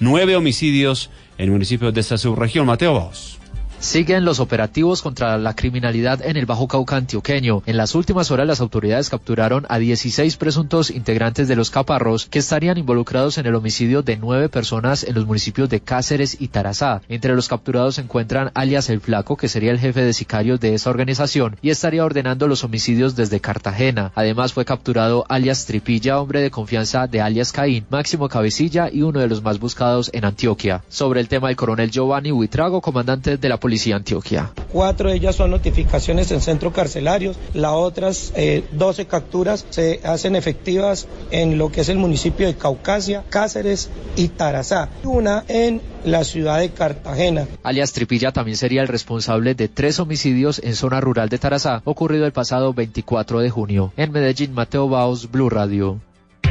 nueve homicidios en municipios de esta subregión. Mateo Baos. Siguen los operativos contra la criminalidad en el Bajo Cauca antioqueño. En las últimas horas las autoridades capturaron a 16 presuntos integrantes de los caparros que estarían involucrados en el homicidio de nueve personas en los municipios de Cáceres y Tarazá. Entre los capturados se encuentran alias El Flaco, que sería el jefe de sicarios de esa organización y estaría ordenando los homicidios desde Cartagena. Además fue capturado alias Tripilla, hombre de confianza de alias Caín, Máximo Cabecilla y uno de los más buscados en Antioquia. Sobre el tema el coronel Giovanni Huitrago, comandante de la Policía Antioquia. Cuatro de ellas son notificaciones en centros carcelarios, las otras eh, 12 capturas se hacen efectivas en lo que es el municipio de Caucasia, Cáceres y Tarazá, una en la ciudad de Cartagena. Alias Tripilla también sería el responsable de tres homicidios en zona rural de Tarazá, ocurrido el pasado 24 de junio. En Medellín, Mateo Baos, Blue Radio.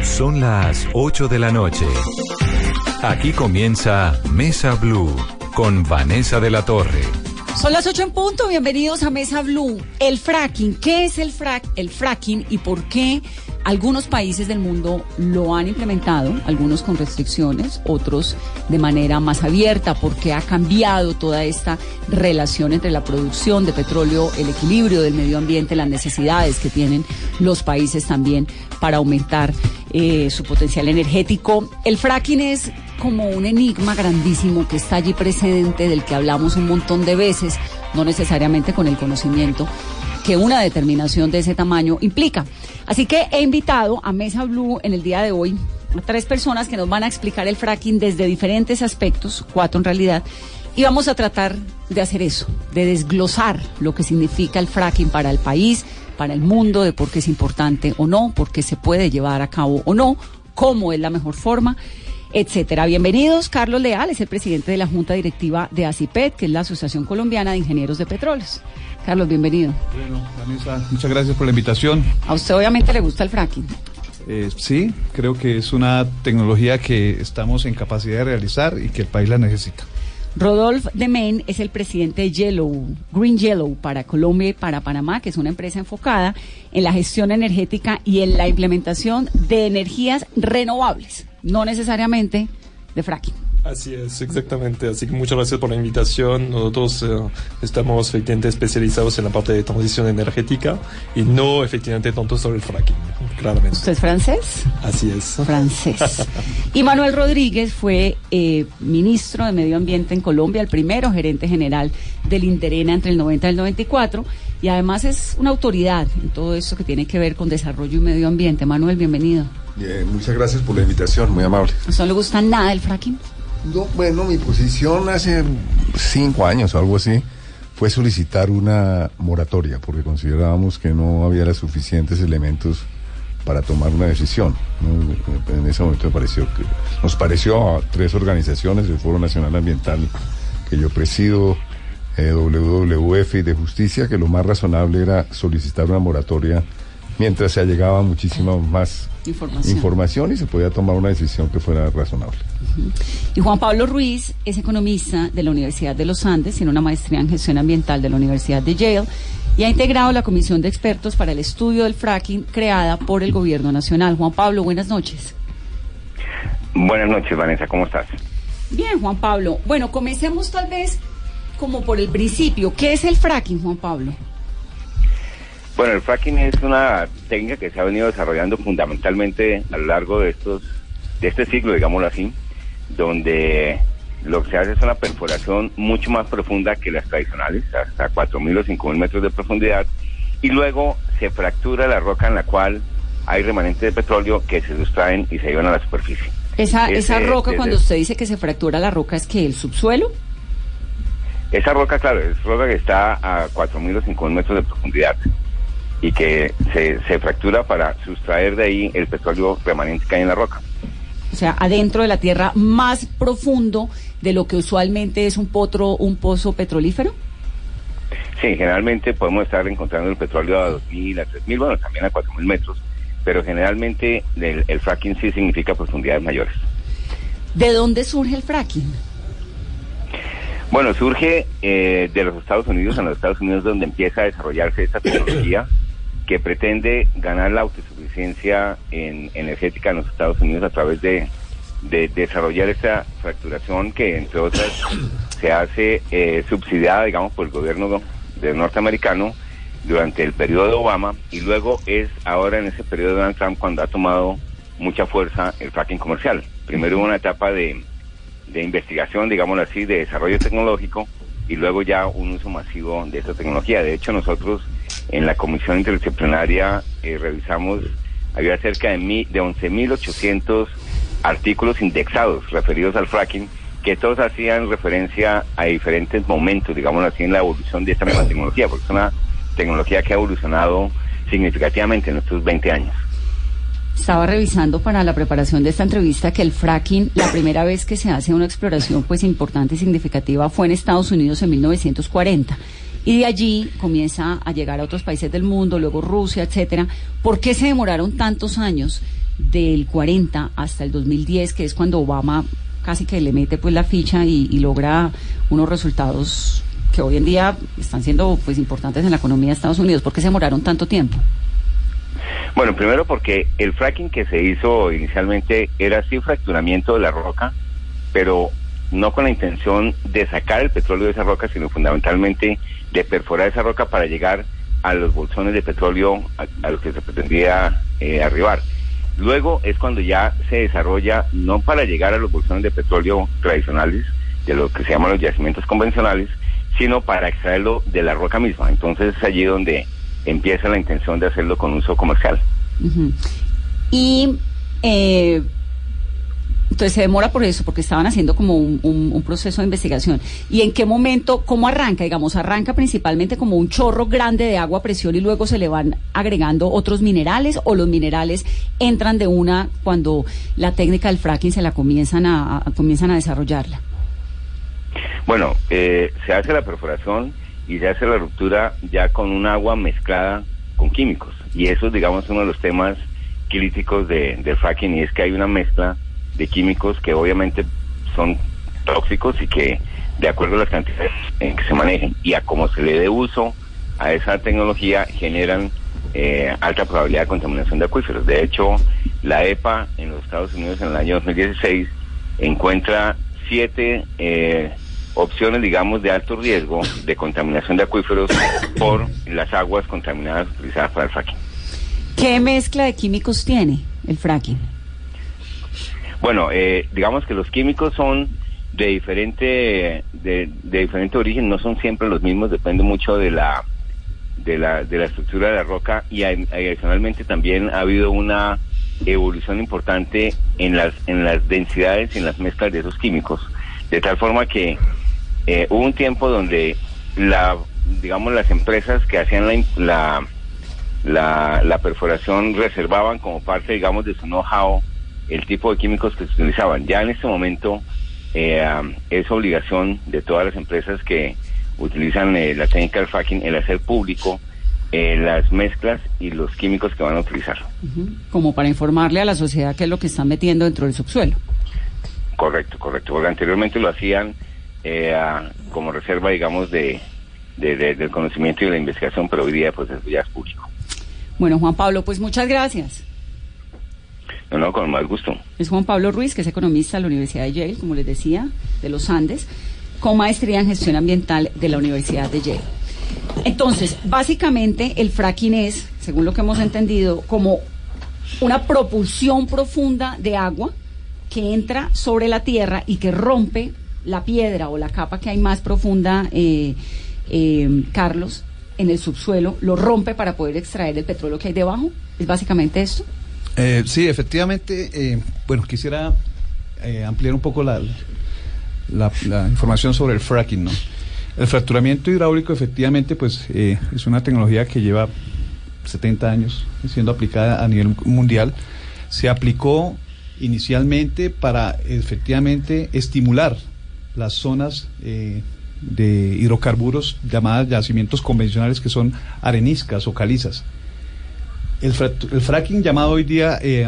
Son las 8 de la noche. Aquí comienza Mesa Blue con Vanessa de la Torre. Son las 8 en punto, bienvenidos a Mesa Blue. El fracking, ¿qué es el, frac el fracking y por qué algunos países del mundo lo han implementado, algunos con restricciones, otros de manera más abierta, porque ha cambiado toda esta relación entre la producción de petróleo, el equilibrio del medio ambiente, las necesidades que tienen los países también para aumentar eh, su potencial energético. El fracking es como un enigma grandísimo que está allí presente, del que hablamos un montón de veces, no necesariamente con el conocimiento que una determinación de ese tamaño implica. Así que he invitado a Mesa Blue en el día de hoy a tres personas que nos van a explicar el fracking desde diferentes aspectos, cuatro en realidad, y vamos a tratar de hacer eso, de desglosar lo que significa el fracking para el país, para el mundo, de por qué es importante o no, por qué se puede llevar a cabo o no, cómo es la mejor forma etcétera. Bienvenidos, Carlos Leal es el presidente de la Junta Directiva de ACIPET, que es la Asociación Colombiana de Ingenieros de Petróleos. Carlos, bienvenido. Bueno, Vanessa, muchas gracias por la invitación. A usted obviamente le gusta el fracking. Eh, sí, creo que es una tecnología que estamos en capacidad de realizar y que el país la necesita. Rodolphe Demen es el presidente de Yellow, Green Yellow para Colombia y para Panamá, que es una empresa enfocada en la gestión energética y en la implementación de energías renovables, no necesariamente de fracking. Así es, exactamente. Así que muchas gracias por la invitación. Nosotros eh, estamos efectivamente especializados en la parte de transición energética y no efectivamente tanto sobre el fracking, claramente. ¿Usted es francés? Así es. Francés. y Manuel Rodríguez fue eh, ministro de Medio Ambiente en Colombia, el primero gerente general del Interena entre el 90 y el 94 y además es una autoridad en todo esto que tiene que ver con desarrollo y medio ambiente. Manuel, bienvenido. Bien, muchas gracias por la invitación, muy amable. ¿A usted no le gusta nada el fracking? No, bueno, mi posición hace cinco años o algo así fue solicitar una moratoria porque considerábamos que no había los suficientes elementos para tomar una decisión. ¿no? En ese momento me pareció que, nos pareció a tres organizaciones, el Foro Nacional Ambiental que yo presido, eh, WWF y de Justicia, que lo más razonable era solicitar una moratoria mientras se allegaba muchísima más Información. información y se podía tomar una decisión que fuera razonable. Y Juan Pablo Ruiz es economista de la Universidad de los Andes, tiene una maestría en gestión ambiental de la Universidad de Yale y ha integrado la comisión de expertos para el estudio del fracking creada por el gobierno nacional. Juan Pablo, buenas noches. Buenas noches, Vanessa, ¿cómo estás? Bien, Juan Pablo. Bueno, comencemos tal vez como por el principio. ¿Qué es el fracking, Juan Pablo? Bueno, el fracking es una técnica que se ha venido desarrollando fundamentalmente a lo largo de estos de este siglo, digámoslo así, donde lo que se hace es una perforación mucho más profunda que las tradicionales, hasta 4.000 o 5.000 metros de profundidad, y luego se fractura la roca en la cual hay remanentes de petróleo que se sustraen y se llevan a la superficie. Esa, Ese- esa roca, cuando usted dice que se fractura la roca, ¿es que el subsuelo? Esa roca, claro, es roca que está a 4.000 o 5.000 metros de profundidad y que se, se fractura para sustraer de ahí el petróleo remanente que hay en la roca. O sea, adentro de la tierra más profundo de lo que usualmente es un potro, un pozo petrolífero. Sí, generalmente podemos estar encontrando el petróleo a 2.000, a 3.000, bueno, también a 4.000 metros, pero generalmente el, el fracking sí significa profundidades mayores. ¿De dónde surge el fracking? Bueno, surge eh, de los Estados Unidos, en los Estados Unidos donde empieza a desarrollarse esta tecnología que pretende ganar la autosuficiencia en energética en los Estados Unidos a través de de desarrollar esta fracturación que, entre otras, se hace eh, subsidiada, digamos, por el gobierno del norteamericano durante el periodo de Obama y luego es ahora en ese periodo de Donald Trump cuando ha tomado mucha fuerza el fracking comercial. Primero hubo una etapa de, de investigación, digámoslo así, de desarrollo tecnológico y luego ya un uso masivo de esta tecnología. De hecho, nosotros en la comisión interdisciplinaria eh, revisamos, había cerca de, mi, de 11.800 artículos indexados referidos al fracking, que todos hacían referencia a diferentes momentos, digamos así, en la evolución de esta misma tecnología, porque es una tecnología que ha evolucionado significativamente en estos 20 años. Estaba revisando para la preparación de esta entrevista que el fracking, la primera vez que se hace una exploración pues importante y significativa fue en Estados Unidos en 1940 y de allí comienza a llegar a otros países del mundo, luego Rusia, etcétera. ¿Por qué se demoraron tantos años del 40 hasta el 2010, que es cuando Obama casi que le mete pues la ficha y, logra unos resultados que hoy en día están siendo pues importantes en la economía de Estados Unidos? ¿Por qué se demoraron tanto tiempo? Bueno, primero porque el fracking que se hizo inicialmente era así fracturamiento de la roca, pero no con la intención de sacar el petróleo de esa roca, sino fundamentalmente de perforar esa roca para llegar a los bolsones de petróleo a, los que se pretendía eh, arribar. Luego es cuando ya se desarrolla, no para llegar a los bolsones de petróleo tradicionales, de lo que se llaman los yacimientos convencionales, sino para extraerlo de la roca misma. Entonces es allí donde empieza la intención de hacerlo con uso comercial. Y eh, entonces se demora por eso, porque estaban haciendo como un, proceso de investigación. ¿Y en qué momento, cómo arranca? Digamos, arranca principalmente como un chorro grande de agua a presión y luego se le van agregando otros minerales o los minerales entran de una cuando la técnica del fracking se la comienzan a, comienzan a desarrollarla. Bueno, eh, se hace la perforación y se hace la ruptura ya con un agua mezclada con químicos. Y eso, digamos, es uno de los temas críticos de, del fracking y es que hay una mezcla de químicos que obviamente son tóxicos y que de acuerdo a las cantidades en que se manejen y a cómo se le dé uso a esa tecnología generan eh, alta probabilidad de contaminación de acuíferos. De hecho, la EPA en los Estados Unidos en el año 2016 encuentra siete eh, opciones, digamos, de alto riesgo de contaminación de acuíferos por las aguas contaminadas utilizadas para el fracking. ¿Qué mezcla de químicos tiene el fracking? Bueno, eh, digamos que los químicos son de diferente de, diferente origen, no son siempre los mismos, depende mucho de la de la, de la estructura de la roca y adicionalmente también ha habido una evolución importante en las en las densidades y en las mezclas de esos químicos, de tal forma que eh, hubo un tiempo donde la, digamos, las empresas que hacían la, la, la, perforación reservaban como parte, digamos, de su know-how el tipo de químicos que se utilizaban. Ya en este momento eh, es obligación de todas las empresas que utilizan eh, la técnica del fracking el hacer público las mezclas y los químicos que van a utilizar. Como para informarle a la sociedad qué es lo que están metiendo dentro del subsuelo. Correcto, correcto. Porque anteriormente lo hacían eh, como reserva, digamos, de, del conocimiento y de la investigación, pero hoy día pues ya es público. Bueno, Juan Pablo, pues muchas gracias. No, con más gusto. Es Juan Pablo Ruiz, que es economista de la Universidad de Yale, como les decía, de los Andes, con maestría en gestión ambiental de la Universidad de Yale. Entonces, básicamente el fracking es, según lo que hemos entendido, como una propulsión profunda de agua que entra sobre la tierra y que rompe la piedra o la capa que hay más profunda, eh, eh, Carlos, en el subsuelo, lo rompe para poder extraer el petróleo que hay debajo? ¿Es básicamente esto? Eh, sí, efectivamente. bueno, quisiera ampliar un poco la, la, información sobre el fracking, ¿no? El fracturamiento hidráulico, efectivamente, pues es una tecnología que lleva 70 años siendo aplicada a nivel mundial. Se aplicó inicialmente para efectivamente estimular las zonas eh, de hidrocarburos llamadas yacimientos convencionales que son areniscas o calizas. El, fracking llamado hoy día eh,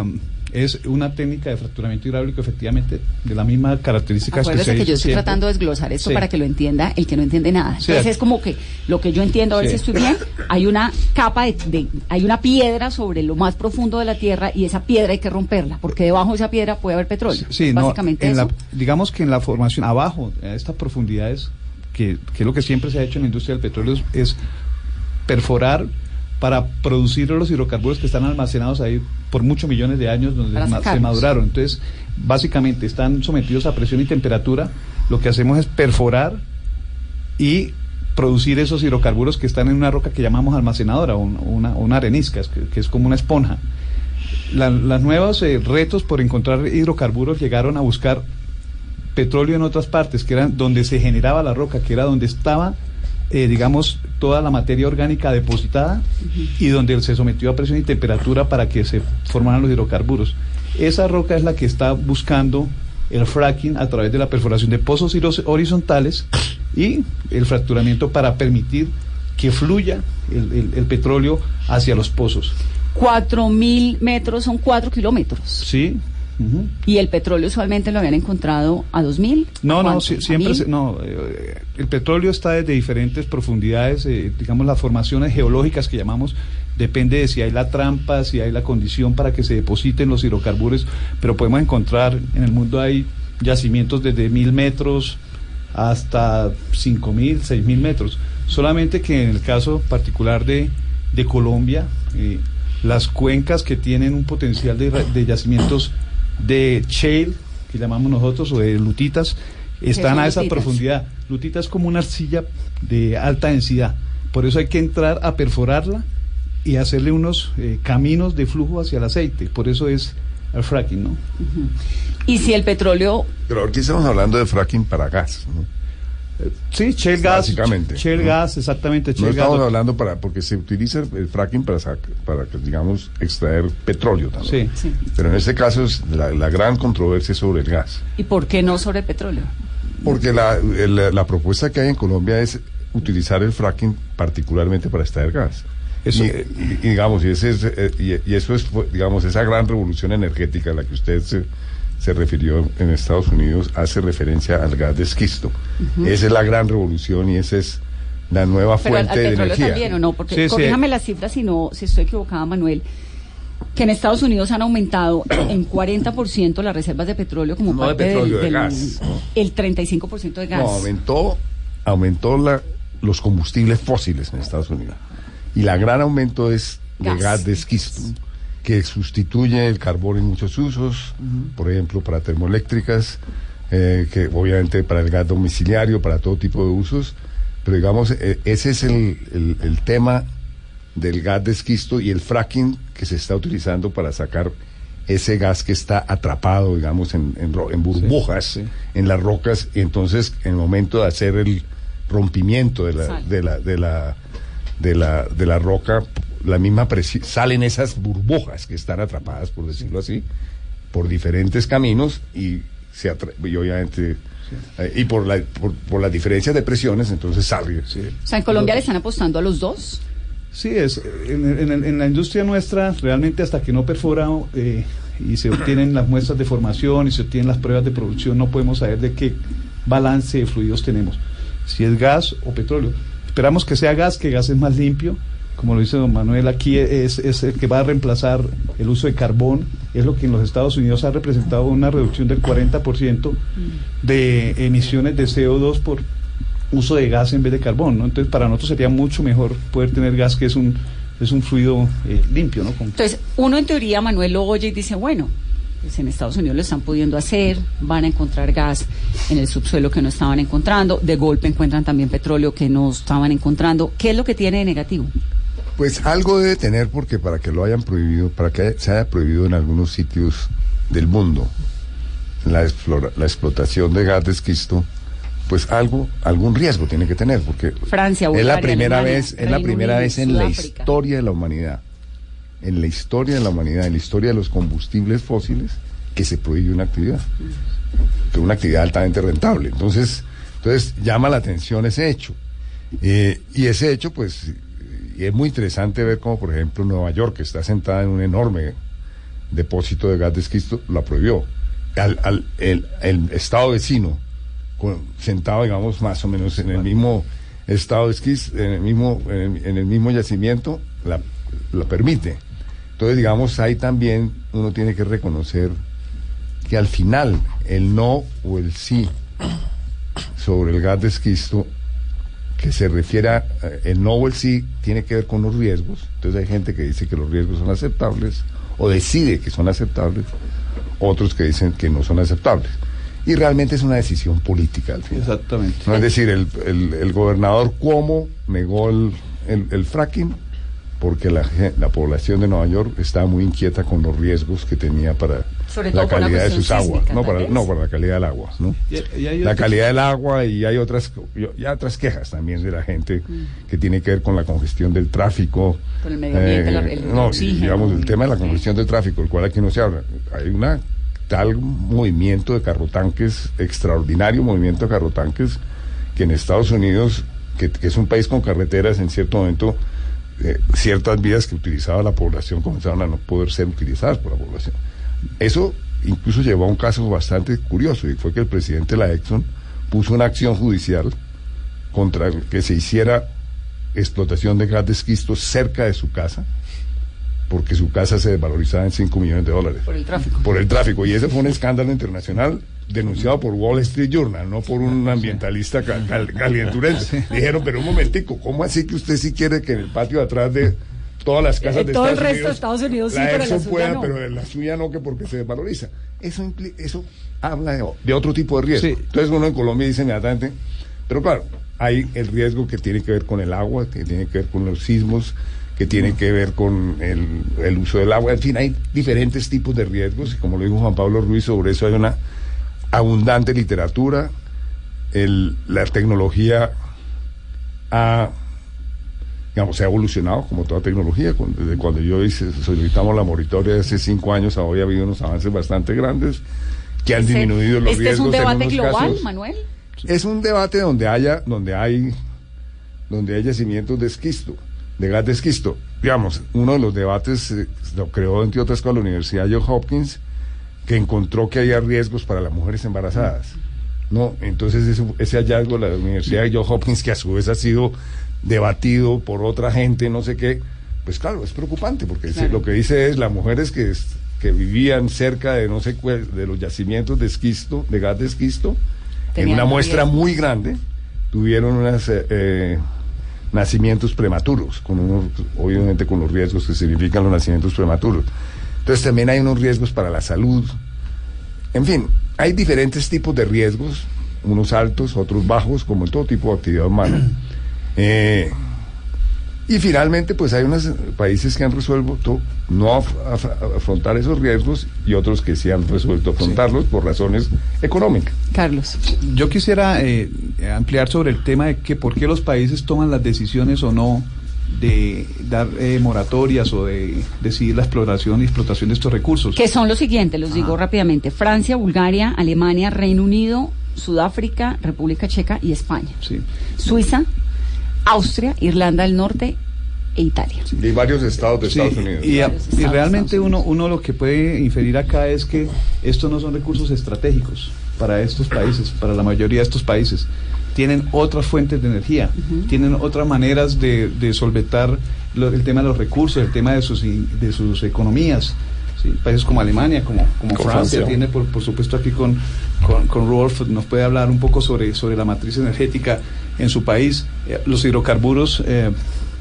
es una técnica de fracturamiento hidráulico efectivamente de la misma característica Acuérdese que yo estoy tratando de desglosar esto Sí. para que lo entienda el que no entiende nada. Sí. Entonces es como que lo que yo entiendo, a ver Sí. si estoy bien, hay una capa de, de- hay una piedra sobre lo más profundo de la tierra y esa piedra hay que romperla, porque debajo de esa piedra puede haber petróleo. Sí, no, Básicamente en eso. la- digamos que en la formación, abajo, a estas profundidades, que, que es lo que siempre se ha hecho en la industria del petróleo, es, es perforar para producir los hidrocarburos que están almacenados ahí por muchos millones de años donde se maduraron. Entonces, básicamente están sometidos a presión y temperatura. Lo que hacemos es perforar y producir esos hidrocarburos que están en una roca que llamamos almacenadora o una, una arenisca, que, que es como una esponja. La- las nuevos eh, retos por encontrar hidrocarburos llegaron a buscar petróleo en otras partes, que eran donde se generaba la roca, que era donde estaba, eh, digamos, toda la materia orgánica depositada y donde se sometió a presión y temperatura para que se formaran los hidrocarburos. Esa roca es la que está buscando el fracking a través de la perforación de pozos horizontales y el fracturamiento para permitir que fluya el, el- el petróleo hacia los pozos. Cuatro mil metros son cuatro kilómetros. ¿Sí? Y el petróleo usualmente lo habían encontrado a dos mil. No, ¿A no, siempre, se- no, eh, el petróleo está desde diferentes profundidades, eh, digamos las formaciones geológicas que llamamos, depende de si hay la trampa, si hay la condición para que se depositen los hidrocarburos, pero podemos encontrar, en el mundo hay yacimientos desde mil metros hasta cinco mil, seis mil metros, solamente que en el caso particular de, de Colombia, eh, las cuencas que tienen un potencial de, de yacimientos de shale, que llamamos nosotros, o de lutitas, están a esa lutitas? profundidad. Lutita es como una arcilla de alta densidad, por eso hay que entrar a perforarla y hacerle unos eh, caminos de flujo hacia el aceite, por eso es el fracking, ¿no? Y si el petróleo Pero aquí estamos hablando de fracking para gas. ¿no? Sí, shale gas, Básicamente, shale ¿no? gas, exactamente, No gas. estamos hablando para, porque se utiliza el fracking para, sac- para digamos, extraer petróleo también. Sí. Sí. Pero en este caso es la, la gran controversia sobre el gas. ¿Y por qué no sobre el petróleo? Porque la, la propuesta que hay en Colombia es utilizar el fracking particularmente para extraer gas. Eso- y, y- y digamos, y, ese es, eh, y, y eso es, fue, digamos, esa gran revolución energética a la que usted se, se refirió en Estados Unidos hace referencia al gas de esquisto. Esa es la gran revolución y esa es la nueva Pero al, fuente al de petróleo energía. también, ¿o no? Porque Sí, sí. corríjame las cifras si no, si estoy equivocada, Manuel. Que en Estados Unidos han aumentado en 40% las reservas de petróleo como No de parte del- petróleo, de del, gas. el 35% de gas. No, aumentó, aumentó la, los combustibles fósiles en Estados Unidos. Y la gran aumento es de Gas. gas, de esquisto, que sustituye el carbón en muchos usos, por ejemplo, para termoeléctricas, eh, que obviamente para el gas domiciliario, para todo tipo de usos. Pero digamos, eh, ese es el, el- el tema del gas de esquisto y el fracking que se está utilizando para sacar ese gas que está atrapado, digamos, en, en burbujas, sí. en las rocas, y entonces en el momento de hacer el rompimiento de la, de la, de la, de la, de la roca, la misma presi- salen esas burbujas que están atrapadas, por decirlo así, por diferentes caminos y se y obviamente eh, y por la por, por las diferencias de presiones entonces sale Sí. O sea, en Colombia le están apostando a los dos. Sí, es, en- en la industria nuestra, realmente hasta que no perfora eh, y se obtienen las muestras de formación y se obtienen las pruebas de producción, no podemos saber de qué balance de fluidos tenemos, si es gas o petróleo. Esperamos que sea gas, que gas es más limpio, como lo dice don Manuel, aquí es, es el que va a reemplazar el uso de carbón, es lo que en los Estados Unidos ha representado una reducción del 40% de emisiones de CO2 por uso de gas en vez de carbón, ¿no? Entonces para nosotros sería mucho mejor poder tener gas que es un es un fluido eh, limpio, ¿no? Entonces, uno en teoría, Manuel lo oye y dice, bueno, pues en Estados Unidos lo están pudiendo hacer, van a encontrar gas en el subsuelo que no estaban encontrando, de golpe encuentran también petróleo que no estaban encontrando. ¿Qué es lo que tiene de negativo? Pues algo debe tener porque para que lo hayan prohibido, para que se haya prohibido en algunos sitios del mundo la, explora- la explotación de gas de esquisto, pues algo, algún riesgo tiene que tener porque Francia, es la primera Alemania, vez, es la primera vez en la historia de la humanidad, en la historia de la humanidad, en la historia de los combustibles fósiles, que se prohíbe una actividad, que una actividad altamente rentable. Entonces, entonces llama la atención ese hecho. Eh, y ese hecho, pues, y es muy interesante ver cómo, por ejemplo, Nueva York, que está sentada en un enorme depósito de gas de esquisto, la prohibió. Al, al- el, el estado vecino, con- sentado, digamos, más o menos en el mismo estado de esquís, en el mismo, en el, en el mismo yacimiento, la, la permite. Entonces, digamos, ahí también uno tiene que reconocer que al final el no o el sí sobre el gas de esquisto que se refiere a eh, el no o el sí tiene que ver con los riesgos. Entonces hay gente que dice que los riesgos son aceptables o decide que son aceptables, otros que dicen que no son aceptables. Y realmente es una decisión política al final. Exactamente. No es decir, el, el- el gobernador Cuomo negó el, el- fracking porque la, la población de Nueva York estaba muy inquieta con los riesgos que tenía para Sobre la todo por la calidad de sus aguas, sísmica, no para, no para la calidad del agua, ¿no? Y- y hay la calidad del agua y hay otras y otras quejas también de la gente que tiene que ver con la congestión del tráfico Mm. Con el medio ambiente, la- el no, y oxígeno. digamos el tema de la congestión del tráfico el cual aquí no se habla hay una tal movimiento de carrotanques extraordinario movimiento de carrotanques que en Estados Unidos que, que es un país con carreteras en cierto momento eh, ciertas vías que utilizaba la población comenzaron a no poder ser utilizadas por la población eso incluso llevó a un caso bastante curioso y fue que el presidente de la Exxon puso una acción judicial contra el que se hiciera explotación de gas de esquisto cerca de su casa, porque su casa se desvalorizaba en 5 millones de dólares. Por el tráfico. Por el tráfico. Y ese fue un escándalo internacional denunciado por Wall Street Journal, no por un ambientalista ca- cal- calienturense. Dijeron, pero un momentico, ¿cómo así que usted sí quiere que en el patio de atrás de todas las casas En de todo el resto de Estados Unidos sí, la pero la Exxon suya pueda, no? pero la suya no, que porque se desvaloriza? Eso, eso habla de, de otro tipo de riesgo. Sí. Entonces uno en Colombia dice inmediatamente, pero claro, hay el riesgo que tiene que ver con el agua, que tiene que ver con los sismos, que tiene que ver con el, el uso del agua. En fin, hay diferentes tipos de riesgos y como lo dijo Juan Pablo Ruiz, sobre eso hay una abundante literatura. El- la tecnología ha, digamos, se ha evolucionado como toda tecnología. Desde cuando yo hice, solicitamos la moratoria hace cinco años, a hoy ha habido unos avances bastante grandes que han disminuido los este riesgos. es un en debate unos global, casos. Manuel. Es un debate donde haya, donde hay, donde hay yacimientos de esquisto, de gas de esquisto. Digamos, uno de los debates eh, lo creó entre otras con la Universidad Johns Hopkins, que encontró que había riesgos para las mujeres embarazadas. No, entonces ese, ese hallazgo de la Universidad de Johns Hopkins, que a su vez ha sido debatido por otra gente, no sé qué, pues claro, es preocupante, porque Claro. lo que dice es las mujeres que, que vivían cerca de no sé cuál- de los yacimientos de esquisto, de gas de esquisto, en una muestra muy grande, tuvieron unas eh, eh, nacimientos prematuros, con unos, obviamente con los riesgos que significan los nacimientos prematuros. Entonces también hay unos riesgos para la salud. En fin, hay diferentes tipos de riesgos, unos altos, otros bajos, como en todo tipo de actividad humana. Eh, y finalmente, pues hay unos países que han resuelto no af- af- afrontar esos riesgos y otros que sí han resuelto afrontarlos por razones económicas. Carlos. Yo quisiera eh, ampliar sobre el tema de que por qué los países toman las decisiones o no de dar eh, moratorias o de decidir la exploración y explotación de estos recursos. Que son los siguientes, los digo rápidamente. Francia, Bulgaria, Alemania, Reino Unido, Sudáfrica, República Checa y España. Sí. Suiza, Austria, Irlanda del Norte e Italia. Y varios estados de Sí, Estados Unidos. y, y realmente uno, uno lo que puede inferir acá es que estos no son recursos estratégicos para estos países, para la mayoría de estos países. Tienen otras fuentes de energía, tienen otras maneras de, de solventar lo- el tema de los recursos, el tema de sus, de sus economías. ¿Sí? Países como Alemania, como, como Francia. tiene por, por supuesto aquí con, con, con Rolf, nos puede hablar un poco sobre, sobre la matriz energética en su país. Eh, los hidrocarburos eh,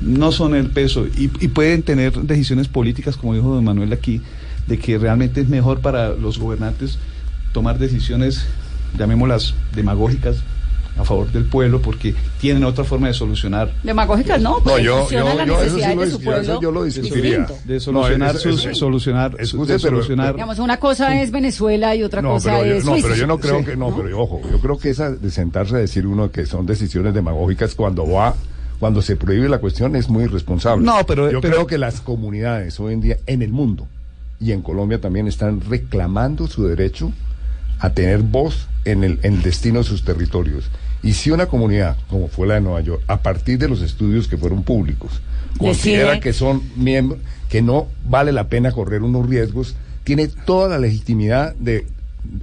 no son el peso y, y pueden tener decisiones políticas, como dijo don Manuel aquí, de que realmente es mejor para los gobernantes tomar decisiones, llamémoslas demagógicas, a favor del pueblo, porque tienen otra forma de solucionar Demagógicas, no, No, yo, yo, yo eso sí lo, de su dis- yo eso pueblo. yo lo discutiría. de solucionar No, es- sus es- solucionar excuse, de pero- solucionar Digamos, una cosa es Venezuela y otra No, cosa pero yo, es no, pero yo no creo Sí. que, no, pero ojo, yo creo que esa de sentarse a decir uno que son decisiones demagógicas cuando va, cuando se prohíbe la cuestión es muy irresponsable. No, pero- yo pero- creo que las comunidades hoy en día en el mundo y en Colombia también están reclamando su derecho a tener voz en el, en el destino de sus territorios. Y si una comunidad, como fue la de Nueva York, a partir de los estudios que fueron públicos, considera Decide- que son miembros, que no vale la pena correr unos riesgos, tiene toda la legitimidad de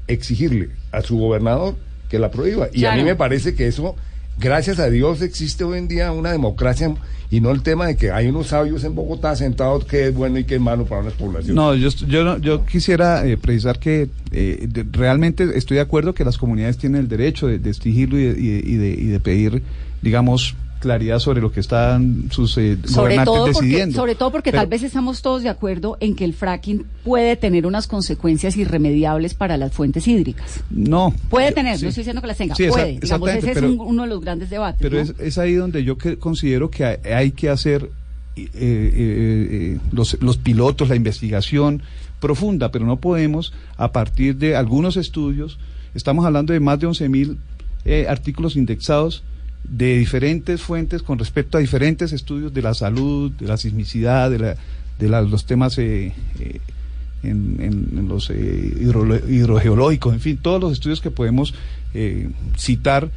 exigirle a su gobernador que la prohíba. Y a mí me parece que eso, gracias a Dios, existe hoy en día una democracia y no el tema de que hay unos sabios en Bogotá sentados que es bueno y que es malo para las poblaciones. No, yo, yo, yo quisiera eh, precisar que eh, realmente estoy de acuerdo que las comunidades tienen el derecho de, exigirlo y de, y y y de pedir, digamos, claridad sobre lo que están sus eh, Sobre gobernantes todo, porque, decidiendo. sobre todo porque Pero- tal vez estamos todos de acuerdo en que el fracking puede tener unas consecuencias irremediables para las fuentes hídricas. No. Puede Yo- tener, sí. no estoy diciendo que las tenga, Sí, esa- puede. Digamos, ese pero- es un- uno de los grandes debates. Pero ¿no? es, es ahí donde yo que considero que hay, hay que hacer eh, eh, eh, los, los pilotos, la investigación profunda, pero no podemos a partir de algunos estudios, estamos hablando de más de 11 mil eh, artículos indexados de diferentes fuentes con respecto a diferentes estudios de la salud, de la sismicidad, de, la, de los temas eh, eh, en, en- en los eh, hidrogeológicos, en fin, todos los estudios que podemos eh, citar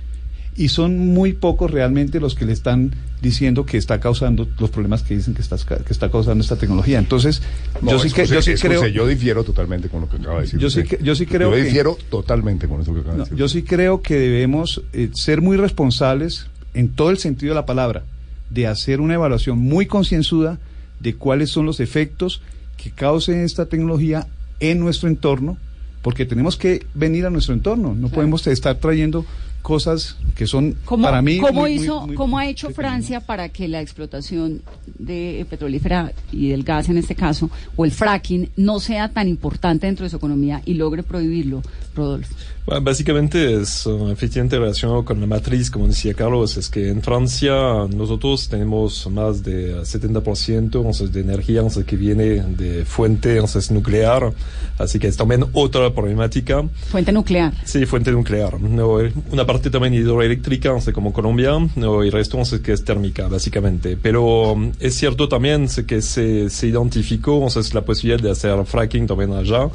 y son muy pocos realmente los que le están diciendo que está causando los problemas que dicen que está, que está causando esta tecnología. Entonces, No, yo sí que yo sí excuse, creo yo difiero totalmente con lo que acaba de decir. Yo sí que- yo sí creo Yo que- difiero totalmente con eso que acaba de decir. yo sí creo que debemos eh, ser muy responsables en todo el sentido de la palabra, de hacer una evaluación muy concienzuda de cuáles son los efectos que cause esta tecnología en nuestro entorno, porque tenemos que venir a nuestro entorno, no podemos estar trayendo cosas que son ¿Cómo, para mí cómo muy- hizo, muy cómo ha hecho. Francia para que la explotación de petrolífera y del gas en este caso, o el fracking, no sea tan importante dentro de su economía y logre prohibirlo, Rodolfo? Bueno, básicamente es uh, efectivamente relacionado con la matriz, como decía Carlos, es que en Francia nosotros tenemos más de 70% entonces, de energía entonces, que viene de fuente entonces, nuclear, así que es también otra problemática. Fuente nuclear. Sí, fuente nuclear. No, una parte también hidroeléctrica, como Colombia, no, y el resto que es térmica, básicamente. Pero um, es cierto también que se, se identificó la posibilidad de hacer fracking también allá,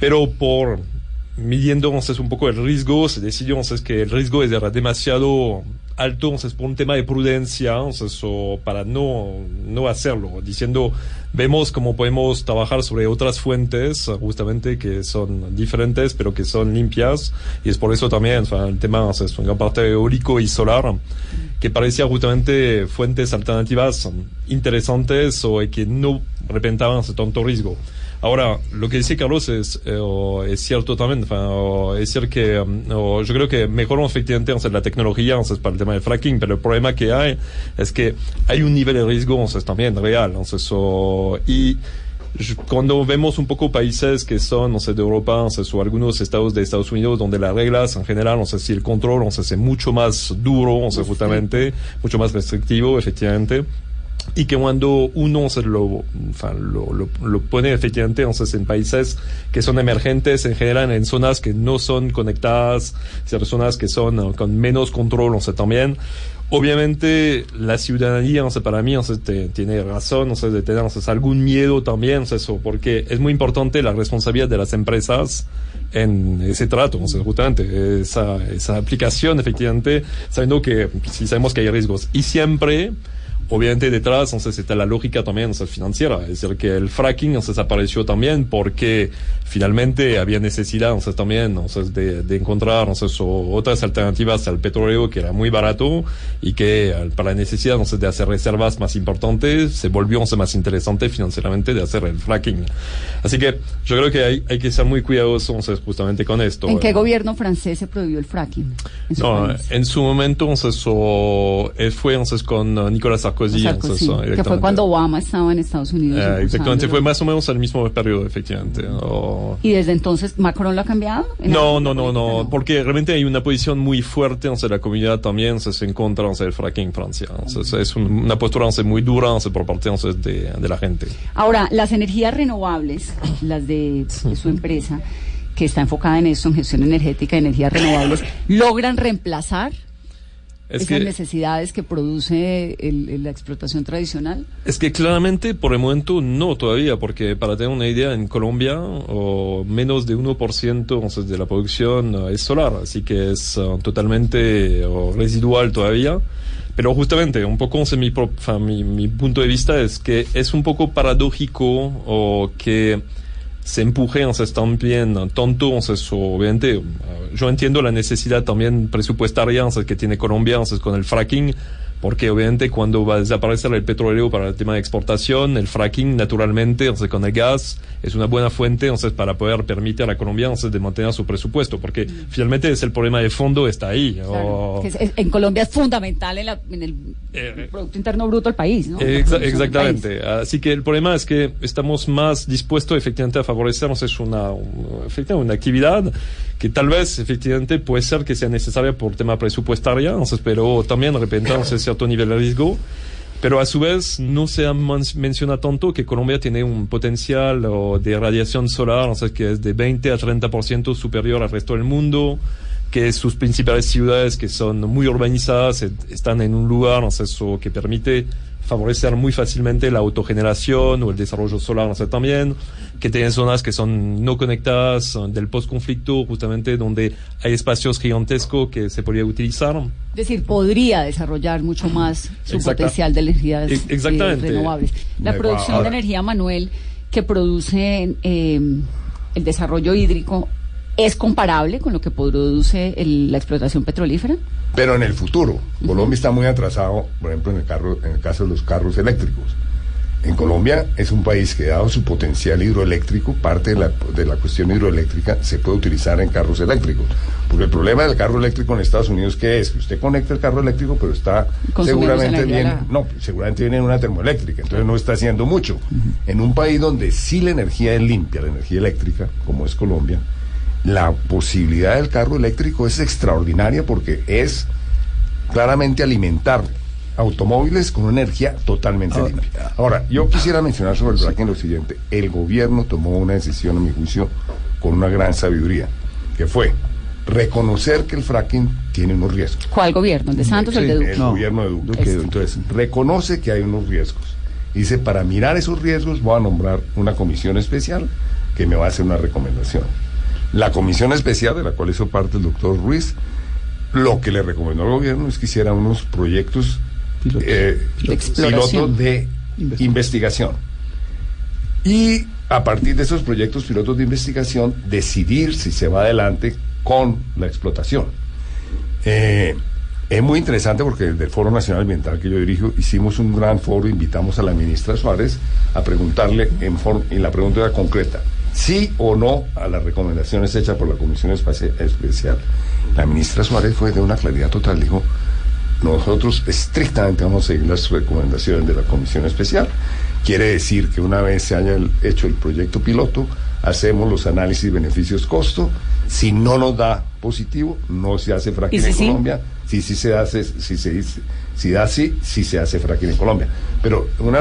pero por midiendo entonces, un poco el riesgo, se decidió entonces, que el riesgo era demasiado alto entonces, por un tema de prudencia entonces, o para no, no hacerlo, diciendo, vemos cómo podemos trabajar sobre otras fuentes, justamente que son diferentes, pero que son limpias, y es por eso también el tema entonces, en gran parte eólico y solar, que parecía justamente fuentes alternativas interesantes o que no representaban tanto riesgo. Ahora, lo que dice Carlos es, eh, o es cierto también. O es decir que um, o yo creo que mejoramos efectivamente entonces, la tecnología entonces, para el tema del fracking, pero el problema que hay es que hay un nivel de riesgo entonces, también real. O- y cuando vemos un poco países que son, no sé, de Europa, no sé, o algunos estados de Estados Unidos, donde las reglas en general, no sé si el control, no sé, es mucho más duro, no sé, justamente, mucho más restrictivo, efectivamente y que cuando uno se lo, enfin, lo, lo, lo pone efectivamente entonces, en países que son emergentes en general en zonas que no son conectadas, en zonas que son uh, con menos control, sea, también. Obviamente la ciudadanía, sé, para mí, sé, te- tiene razón, sé, de tener sé, algún miedo también, sé, eso, porque es muy importante la responsabilidad de las empresas en ese trato, sé, justamente esa, esa aplicación, efectivamente, sabiendo que si sabemos que hay riesgos. Y siempre Obviamente detrás entonces está la lógica también entonces, financiera, es decir, que el fracking entonces, apareció también porque finalmente había necesidad entonces, también entonces, de, de encontrar entonces, otras alternativas al petróleo que era muy barato y que para la necesidad entonces, de hacer reservas más importantes se volvió entonces, más interesante financieramente de hacer el fracking. Así que yo creo que hay, hay que ser muy cuidadosos entonces, justamente con esto. ¿En qué Eh, gobierno francés se prohibió el fracking? En su no, en su momento entonces, o- él fue entonces, con uh, Nicolas Sarkozy. Sarkozy, entonces, que fue cuando Obama estaba en Estados Unidos. Eh, exactamente, impulsándolo. fue más o menos al mismo periodo, efectivamente. O- ¿Y desde entonces Macron lo ha cambiado? ¿En No, no, no, no, porque realmente hay una posición muy fuerte en la comunidad también entonces, en contra entonces, del fracking en Francia. Es un- una postura muy dura por parte de, de la gente. Ahora, las energías renovables, las de, de su empresa, que está enfocada en eso, en gestión energética energías renovables, logran reemplazar Es esas que, necesidades que produce el- el- la explotación tradicional. es que claramente por el momento no todavía, porque para tener una idea, en Colombia o menos de 1% entonces, de la producción eh, es solar, así que es eh, totalmente o, residual todavía. Pero justamente, un poco mi, mi, mi punto de vista es que es un poco paradójico o que se empuje entonces también tanto obviamente uh, yo entiendo la necesidad también presupuestaria que tiene Colombia con el fracking porque obviamente cuando va a desaparecer el petróleo para el tema de exportación, el fracking naturalmente, entonces con el gas, es una buena fuente entonces para poder permitir a Colombia entonces, de mantener su presupuesto, porque finalmente es el problema de fondo está ahí. Claro, o- es- es- en Colombia es fundamental en, la- en el Eh, Producto Interno Bruto del país, ¿no? Exa- exactamente. Así que el problema es que estamos más dispuestos efectivamente a favorecer entonces, una, un- efectivamente, una actividad que tal vez efectivamente puede ser que sea necesaria por tema presupuestario, entonces, pero también representa entonces, cierto nivel de riesgo. Pero a su vez no se menciona tanto que Colombia tiene un potencial o, de radiación solar, entonces, que es de 20 a 30% superior al resto del mundo que sus principales ciudades que son muy urbanizadas eh, están en un lugar no sé, eso que permite favorecer muy fácilmente la autogeneración o el desarrollo solar no sé, también que tienen zonas que son no conectadas eh, del postconflicto justamente donde hay espacios gigantescos que se podría utilizar Es decir, podría desarrollar mucho más su Exacta- potencial de energías Ex- eh, exactamente. renovables. La Me- producción de energía, Manuel, que produce eh, el desarrollo hídrico, ¿es comparable con lo que produce el- la explotación petrolífera? Pero en el futuro, Colombia está muy atrasado, por ejemplo, en el, carro, en el caso de los carros eléctricos. En Colombia es un país que, dado su potencial hidroeléctrico, parte de la, de la cuestión hidroeléctrica se puede utilizar en carros eléctricos. Porque el problema del carro eléctrico en Estados Unidos, ¿qué es? Que usted conecta el carro eléctrico, pero está seguramente la- No, seguramente viene en una termoeléctrica, entonces no está haciendo mucho. En un país donde sí la energía es limpia, la energía eléctrica, como es Colombia, la posibilidad del carro eléctrico es extraordinaria porque es claramente alimentar automóviles con una energía totalmente Ahora- limpia. Ahora, yo quisiera mencionar sobre el fracking lo siguiente. El gobierno tomó una decisión, a mi juicio, con una gran sabiduría, que fue reconocer que el fracking tiene unos riesgos. ¿Cuál gobierno? ¿El de Santos o el de Duque? El No, gobierno de Duque. Duque. Entonces, reconoce que hay unos riesgos. Dice, para mirar esos riesgos voy a nombrar una comisión especial que me va a hacer una recomendación. La comisión especial, de la cual hizo parte el doctor Ruiz, lo que le recomendó al gobierno es que hiciera unos proyectos Pilotos. eh, De exploración. pilotos de Investigación. investigación. Y a partir de esos proyectos pilotos de investigación, decidir si se va adelante con la explotación. Eh, es muy interesante porque desde el Foro Nacional Ambiental que yo dirijo hicimos un gran foro, invitamos a la ministra Suárez a preguntarle en, la pregunta era concreta, sí o no a las recomendaciones hechas por la Comisión Especial. La ministra Suárez fue de una claridad total, dijo, nosotros estrictamente vamos a seguir las recomendaciones de la Comisión Especial. Quiere decir que una vez se haya hecho el proyecto piloto, hacemos los análisis beneficios-costo. Si no nos da positivo, no se hace fracking ¿Y si en sí? Colombia. Si sí se hace, si se dice- si da sí, sí se hace fracking en Colombia. Pero un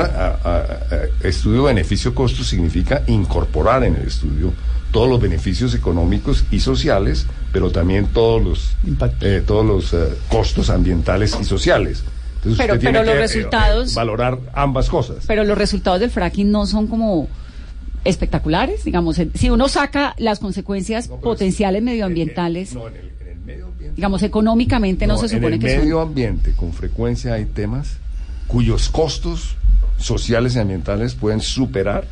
estudio beneficio-costo significa incorporar en el estudio todos los beneficios económicos y sociales, pero también todos los eh, todos los eh, costos ambientales y sociales. Entonces Pero- usted pero tiene los que, eh, resultados- eh, valorar ambas cosas. Pero los resultados del fracking no son como espectaculares, digamos, en- si uno saca las consecuencias No, potenciales es- medioambientales, no, en el, en el medio ambiente. Digamos, económicamente no, No, se supone en que el medio son. ambiente con frecuencia hay temas cuyos costos sociales y ambientales pueden superar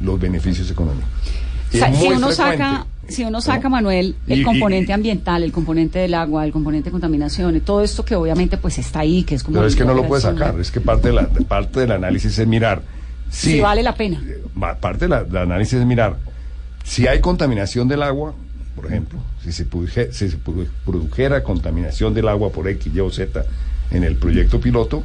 los beneficios económicos. O sea, Es si uno frecuente, saca, si uno ¿no? saca, Manuel, el Y- componente y- ambiental, el componente del agua, el componente de contaminación, todo esto que obviamente pues está ahí, que es como... Pero es que no lo puede sacar, es que parte, de la, parte del análisis es mirar si, Si vale la pena. eh, Parte de del análisis es mirar si hay contaminación del agua, por ejemplo, si se, produje- si se produ- produjera contaminación del agua por X, Y o Z en el proyecto piloto,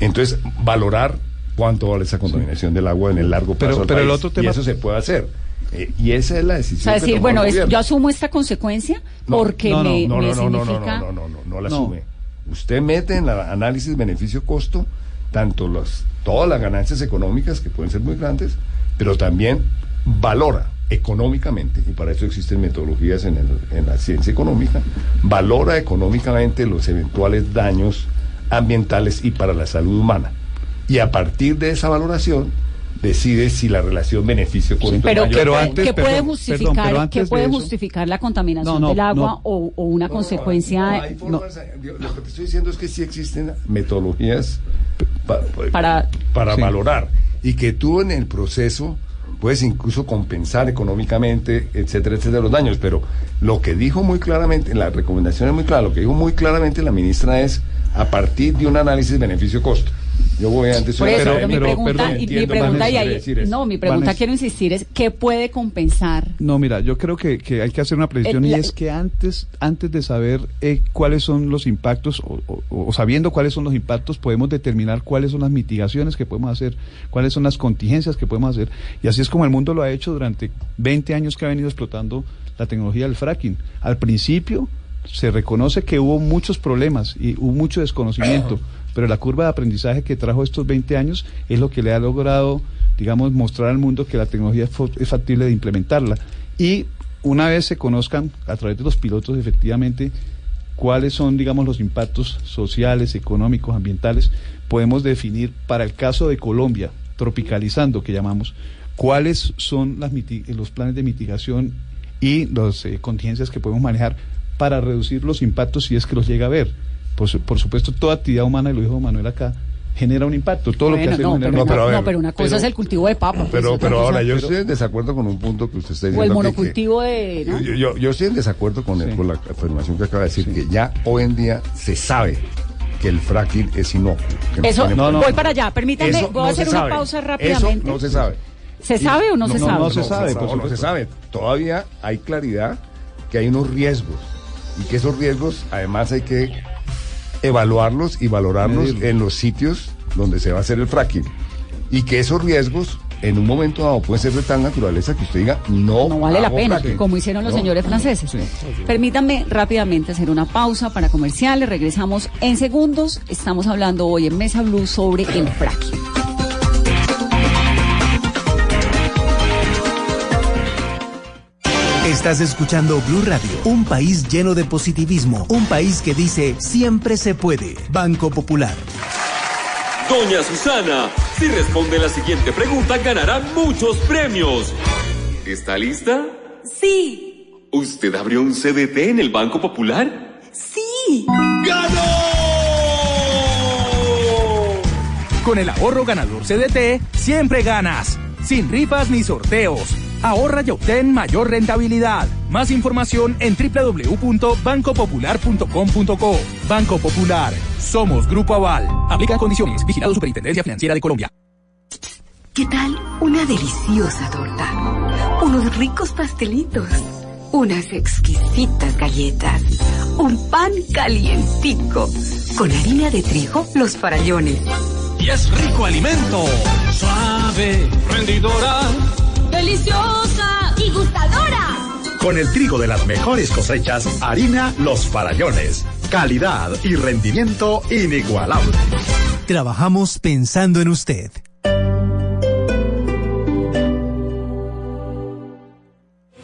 entonces valorar cuánto vale esa contaminación del agua en el largo plazo. pero el otro Y eso se puede hacer. Eh, y esa es la O decisión. sea, que decir, bueno, el es- gobierno. yo asumo esta consecuencia No, porque no, no, me, no, me no, no, no, no, significa... no, no, no, no la asume. Usted mete en el análisis beneficio-costo tanto los, todas las ganancias económicas, que pueden ser muy grandes, pero también valora económicamente, y para eso existen metodologías en, el- en la ciencia económica, valora económicamente los eventuales daños ambientales y para la salud humana. Y a partir de esa valoración, decide si la relación beneficio-costo Pero, es ¿qué, mayor. Pero puede- antes, qué puede perdón, justificar, perdón, pero qué antes de puede eso- justificar la contaminación No, no, del agua no. o, o una No, consecuencia formas, lo que te estoy diciendo es que sí existen metodologías pa- pa- Para- para Sí. valorar y que tú en el proceso puedes incluso compensar económicamente, etcétera, etcétera, los daños. Pero lo que dijo muy claramente, la recomendación es muy clara, lo que dijo muy claramente la ministra es a partir de un análisis beneficio-costo. Yo voy antes Por eso, pero- mi pero- pregunta, y mi pregunta y ahí- no, mi pregunta Vanessa. quiero insistir es ¿qué puede compensar? No, mira, yo creo que, que hay que hacer una precisión El- y la- es que antes, antes de saber eh, cuáles son los impactos o, o- o sabiendo cuáles son los impactos, podemos determinar cuáles son las mitigaciones que podemos hacer, cuáles son las contingencias que podemos hacer. Y así es como el mundo lo ha hecho durante 20 años que ha venido explotando la tecnología del fracking. Al principio se reconoce que hubo muchos problemas y hubo mucho desconocimiento, pero la curva de aprendizaje que trajo estos 20 años es lo que le ha logrado, digamos, mostrar al mundo que la tecnología es factible de implementarla. Y una vez se conozcan a través de los pilotos efectivamente cuáles son, digamos, los impactos sociales, económicos, ambientales, podemos definir para el caso de Colombia, tropicalizando, que llamamos, cuáles son las los planes de mitigación y las eh, contingencias que podemos manejar para reducir los impactos si es que los llega a ver. Por, su- por supuesto, toda actividad humana, y lo dijo Manuel acá, genera un impacto. Todo lo que Bueno, hacemos no, genera pero, un No, pero no, pero una cosa pero- es el cultivo de papa. pues, Pero, pero cosa- ahora yo estoy en desacuerdo con un punto que usted está diciendo. O el que- monocultivo de... yo, yo, yo estoy en desacuerdo con, el- Sí. con la afirmación que acaba de decir, que ya hoy en día se sabe que el fracking es inocuo. Eso, No, no. voy para allá. Permítanme, voy a hacer una sabe. pausa rápidamente. Eso no se sabe. ¿Se sabe o no, se no, sabe? no se sabe, no, por no se sabe. Todavía hay claridad que hay unos riesgos y que esos riesgos además hay que evaluarlos y valorarlos en los sitios donde se va a hacer el fracking y que esos riesgos en un momento dado pueden ser de tal naturaleza que usted diga no no vale la pena, fracking". como hicieron los No. señores franceses. Permítanme rápidamente hacer una pausa para comerciales. Regresamos en segundos. Estamos hablando hoy en Mesa Blue sobre el fracking. Estás escuchando Blue Radio, un país lleno de positivismo, un país que dice siempre se puede. Banco Popular. Doña Susana, si responde la siguiente pregunta ganará muchos premios. ¿Está lista? Sí, ¿Usted abrió un CDT en el Banco Popular? sí. ¡Ganó! Con el ahorro ganador CDT, siempre ganas. Sin rifas ni sorteos. Ahorra y obtén mayor rentabilidad. Más información en www.bancopopular.com.co. Banco Popular. Somos Grupo Aval. Aplican condiciones. Vigilado Superintendencia Financiera de Colombia. ¿Qué tal una deliciosa torta? Unos ricos pastelitos. Unas exquisitas galletas. Un pan calientico. Con harina de trigo, los farallones. Y es rico alimento. Suave, rendidora. ¡Deliciosa! ¡Y gustadora! Con el trigo de las mejores cosechas, harina Los Farallones. Calidad y rendimiento inigualable. Trabajamos pensando en usted.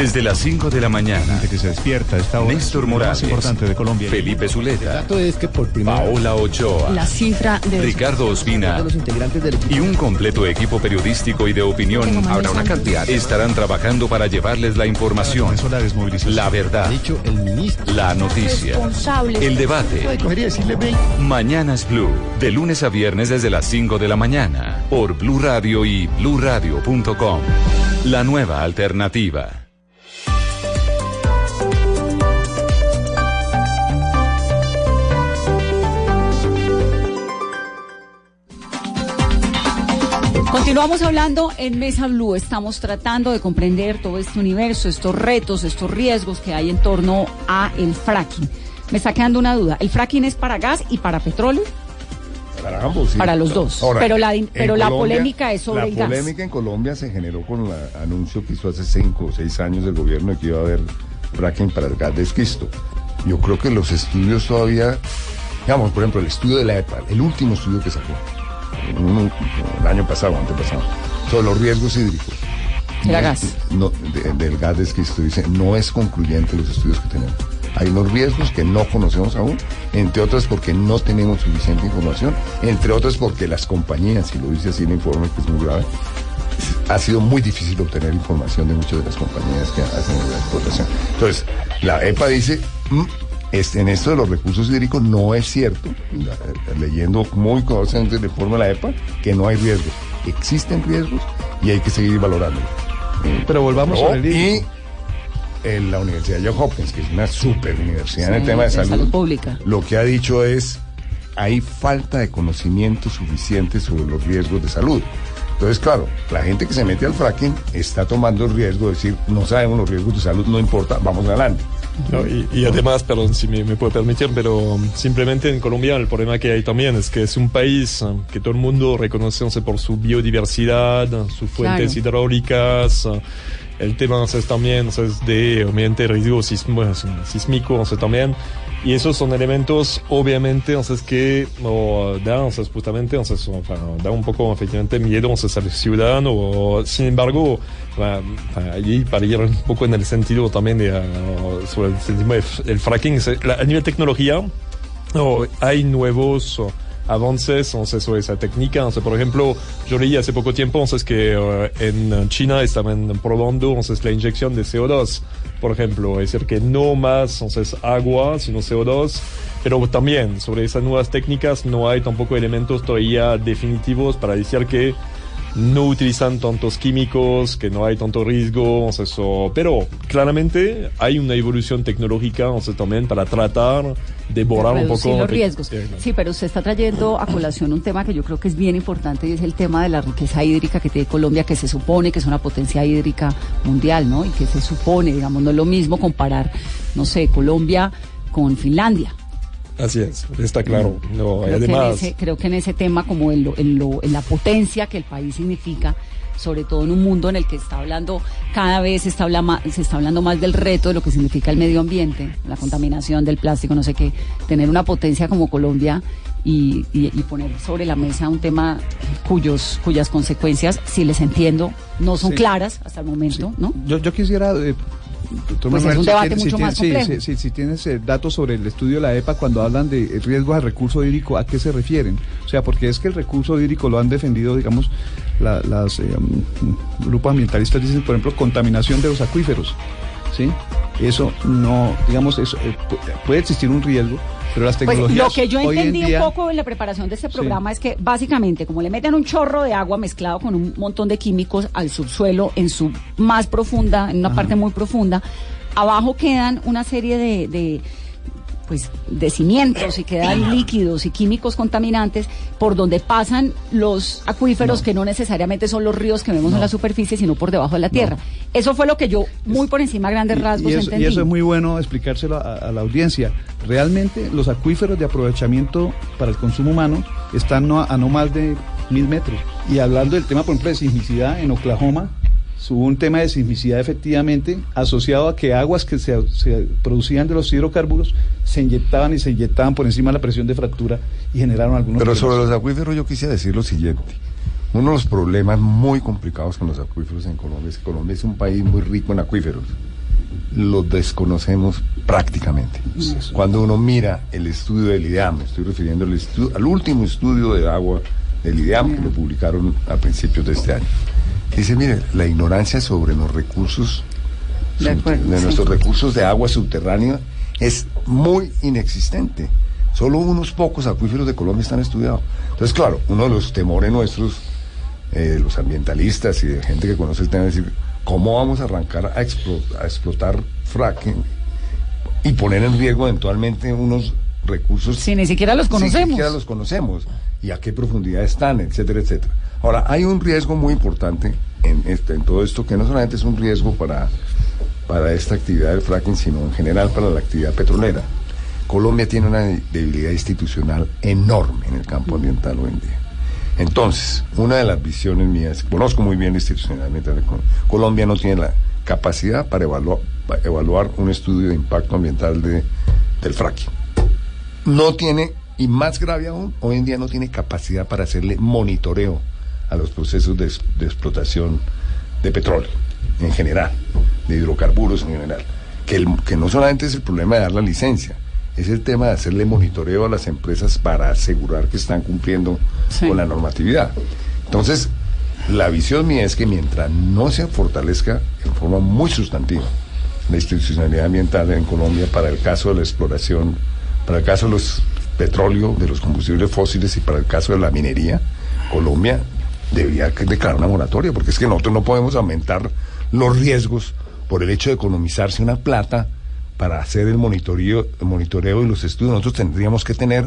Desde las 5 de la mañana. que se despierta a esta hora. Néstor Morales. importante de Colombia. Felipe Zuleta. dato es que por primera Paola Ochoa. La cifra de... Ricardo Ospina. integrantes del Y un completo equipo periodístico y de opinión. Habrá una cantidad. Estarán trabajando para llevarles la información. la verdad. Ha dicho el ministro. La noticia. El debate. Mañanas Blue. De lunes a viernes desde las 5 de la mañana. Por Blue Radio y bluradio.com. La nueva alternativa. Continuamos hablando en Mesa Blue. Estamos tratando de comprender todo este universo, estos retos, estos riesgos que hay en torno a el fracking. Me está quedando una duda. ¿El fracking es para gas y para petróleo? Para ambos, sí. Para los dos. Pero la pero la polémica es sobre La el gas. polémica en Colombia se generó con el anuncio que hizo hace cinco o seis años el gobierno de que iba a haber fracking para el gas de esquisto. Yo creo que los estudios todavía, digamos, por ejemplo, el estudio de la EPA, el último estudio que sacó, el año pasado, antepasado, sobre los riesgos hídricos. Era no- gas. no, de- del gas de esquisto, dice, no es concluyente los estudios que tenemos. Hay unos riesgos que no conocemos aún, entre otras porque no tenemos suficiente información, entre otras porque las compañías, y lo dice así el informe que es muy grave, ha sido muy difícil obtener información de muchas de las compañías que hacen la explotación. Entonces, la EPA dice, "Mm, este, en esto de los recursos hídricos no es cierto, la- leyendo muy conocente el informe de la EPA, que no hay riesgos. Existen riesgos y hay que seguir valorando. Pero volvamos Oh, sobre el hídrico. Y en la Universidad de Johns Hopkins, que es una super universidad en el tema de de salud, salud pública. lo que ha dicho es hay falta de conocimiento suficiente sobre los riesgos de salud. Entonces, claro, la gente que se mete al fracking está tomando el riesgo de decir, no sabemos los riesgos de salud, no importa, vamos adelante. No, y, y además, perdón si me, me puede permitir, pero um, simplemente en Colombia el problema que hay también es que es un país um, que todo el mundo reconoce por su biodiversidad, uh, sus fuentes Claro. hidráulicas. uh, el tema o sea, es también o sea, es de riesgo sismo- sísmico sea, también. Y esos son elementos, obviamente, o sea, es que o, da, o sea, es justamente, o sea, es, o sea, da un poco, efectivamente, miedo sea, al ciudadano. O, sin embargo, va allí para ir un poco en el sentido también de, ah, sobre el del fracking, la- a nivel tecnología, hay nuevos avances o sea, sobre esa técnica. Sea, por ejemplo, yo leí hace poco tiempo o sea, es que eh, en China estaban probando o sea, es la inyección de CO2, por ejemplo. Es decir, que no más o sea, es agua, sino CO2. Pero también sobre esas nuevas técnicas no hay tampoco elementos todavía definitivos para decir que no utilizan tantos químicos, que no hay tanto riesgo, o sea, eso, pero claramente hay una evolución tecnológica, o sea, también para tratar de borrar un poco los riesgos. Sí, pero usted está trayendo a colación un tema que yo creo que es bien importante y es el tema de la riqueza hídrica que tiene Colombia, que se supone que es una potencia hídrica mundial, ¿no? Y que se supone, digamos, no es lo mismo comparar, no sé, Colombia con Finlandia. Así es, está claro. No, y Creo, que además, ese, creo que en ese tema, como en, lo, en, lo, en la potencia que el país significa, sobre todo en un mundo en el que está hablando, cada vez se está, habla se está hablando más del reto de lo que significa el medio ambiente, la contaminación del plástico, no sé qué, tener una potencia como Colombia y, y- y poner sobre la mesa un tema cuyos, cuyas consecuencias, si les entiendo, no son Sí. claras hasta el momento, ¿no? Yo, yo quisiera... eh, doctor Pues es Manuel, un si debate tienes- mucho si más complejo. sí, sí, si tienes eh, datos sobre el estudio de la EPA cuando hablan de riesgos al recurso hídrico, ¿a qué se refieren? O sea, porque es que el recurso hídrico lo han defendido, digamos, la- las eh, mm, grupos ambientalistas dicen, por ejemplo, contaminación de los acuíferos, ¿sí? Eso no, digamos, eso, eh, pu- puede existir un riesgo, pero las Pues tecnologías lo que yo en entendí día- un poco en la preparación de este programa es que básicamente como le meten un chorro de agua mezclado con un montón de químicos al subsuelo en su más profunda, en una parte muy profunda, abajo quedan una serie de, de, pues de cimientos y quedan líquidos y químicos contaminantes por donde pasan los acuíferos que no necesariamente son los ríos que vemos en la superficie, sino por debajo de la tierra. Eso fue lo que yo muy por encima a grandes rasgos y eso, entendí. y eso es muy bueno explicárselo a, a la audiencia. Realmente los acuíferos de aprovechamiento para el consumo humano están no, a no más de mil metros. Y hablando del tema, por ejemplo, de sismicidad en Oklahoma, hubo un tema de sismicidad efectivamente asociado a que aguas que se, se producían de los hidrocarburos se inyectaban y se inyectaban por encima de la presión de fractura y generaron algunos Pero sobre los acuíferos yo quisiera decir lo siguiente. Uno de los problemas muy complicados con los acuíferos en Colombia es que Colombia es un país muy rico en acuíferos. Los desconocemos prácticamente. Cuando uno mira el estudio del IDEAM, me estoy refiriendo al, estu- al último estudio de agua del IDEAM que lo publicaron a principios de este año. Dice, mire, la ignorancia sobre los recursos, De sub- acuerdo, de sí. nuestros recursos de agua subterránea es muy inexistente. Solo unos pocos acuíferos de Colombia están estudiados. Entonces, claro, uno de los temores nuestros, eh, los ambientalistas y de gente que conoce el tema, es decir, ¿cómo vamos a arrancar a, explo- a explotar fracking y poner en riesgo eventualmente unos recursos? Si ni siquiera los Si conocemos. Ni siquiera los conocemos. Y a qué profundidad están, etcétera, etcétera. Ahora, hay un riesgo muy importante en, este, todo esto, que no solamente es un riesgo para, esta actividad del fracking, sino en general para la actividad petrolera. Colombia tiene una debilidad institucional enorme en el campo ambiental hoy en día. Entonces, una de las visiones mías, conozco muy bien institucionalmente, Colombia no tiene la capacidad para evaluar, un estudio de impacto ambiental de, del fracking. No tiene, y más grave aún, hoy en día no tiene capacidad para hacerle monitoreo a los procesos de, explotación de petróleo. en general, de hidrocarburos en general. Que, el- que no solamente es el problema de dar la licencia, es el tema de hacerle monitoreo a las empresas para asegurar que están cumpliendo con la normatividad. Entonces, la visión mía es que mientras no se fortalezca en forma muy sustantiva la institucionalidad ambiental en Colombia para el caso de la exploración, para el caso de los petróleo, de los combustibles fósiles y para el caso de la minería, Colombia debería que declarar una moratoria, porque es que nosotros no podemos aumentar los riesgos por el hecho de economizarse una plata para hacer el monitoreo, el monitoreo y los estudios. Nosotros tendríamos que tener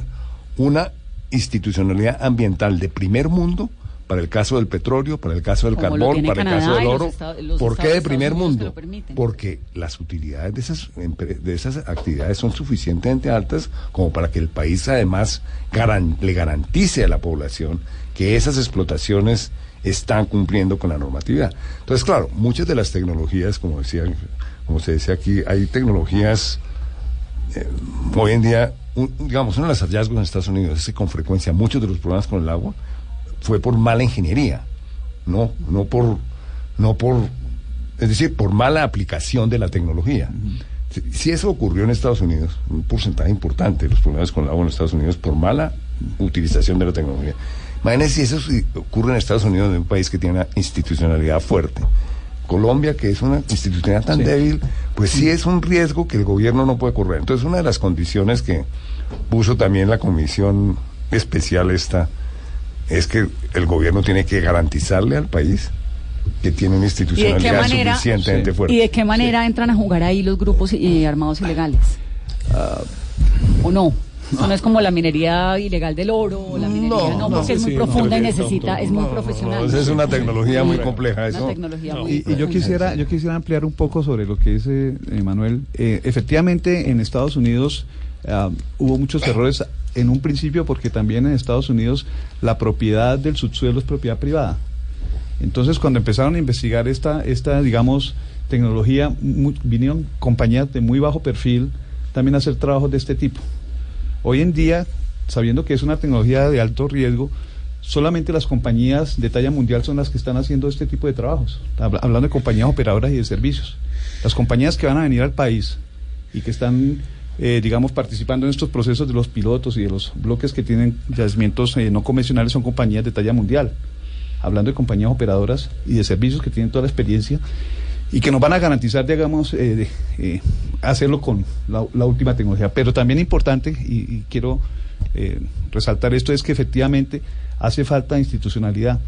una institucionalidad ambiental de primer mundo para el caso del petróleo, para el caso del Como carbón, para el caso del los oro. los ¿Por qué de primer mundo? Porque las utilidades de esas, de esas actividades son suficientemente altas como para que el país además garan- le garantice a la población que esas explotaciones están cumpliendo con la normatividad. Entonces, claro, muchas de las tecnologías, como decía, como se decía aquí, hay tecnologías eh, hoy en día, un- digamos, uno de los hallazgos en Estados Unidos es que con frecuencia muchos de los problemas con el agua fue por mala ingeniería, no, no por, no por, es decir, por mala aplicación de la tecnología. Si, si eso ocurrió en Estados Unidos, un porcentaje importante de los problemas con el agua en Estados Unidos por mala utilización de la tecnología. Imagínense si eso ocurre en Estados Unidos, en un país que tiene una institucionalidad fuerte. Colombia, que es una institucionalidad tan Sí. débil, pues sí es un riesgo que el gobierno no puede correr. Entonces, una de las condiciones que puso también la comisión especial esta es que el gobierno tiene que garantizarle al país que tiene una ¿Y de qué institucionalidad manera, suficientemente fuerte. ¿y de qué manera entran a jugar ahí los grupos eh, armados ilegales? ¿O no? Eso no es como la minería ilegal del oro, o la minería, no, no, porque es muy sí, profunda y no, necesita, es muy no, profesional. es una tecnología muy compleja, eso. tecnología muy Y, y yo quisiera yo quisiera ampliar un poco sobre lo que dice eh, Manuel. Eh, efectivamente, en Estados Unidos ah, hubo muchos errores en un principio porque también en Estados Unidos la propiedad del subsuelo es propiedad privada. Entonces, cuando empezaron a investigar esta, esta digamos, tecnología, vinieron compañías de muy bajo perfil también a hacer trabajos de este tipo. Hoy en día, sabiendo que es una tecnología de alto riesgo, solamente las compañías de talla mundial son las que están haciendo este tipo de trabajos. Habla- Hablando de compañías operadoras y de servicios. Las compañías que van a venir al país y que están, eh, digamos, participando en estos procesos de los pilotos y de los bloques que tienen yacimientos eh, no convencionales son compañías de talla mundial. Hablando de compañías operadoras y de servicios que tienen toda la experiencia y que nos van a garantizar, digamos, eh, de, eh, hacerlo con la, la última tecnología. Pero también importante, y, y quiero eh, resaltar esto, es que efectivamente hace falta institucionalidad,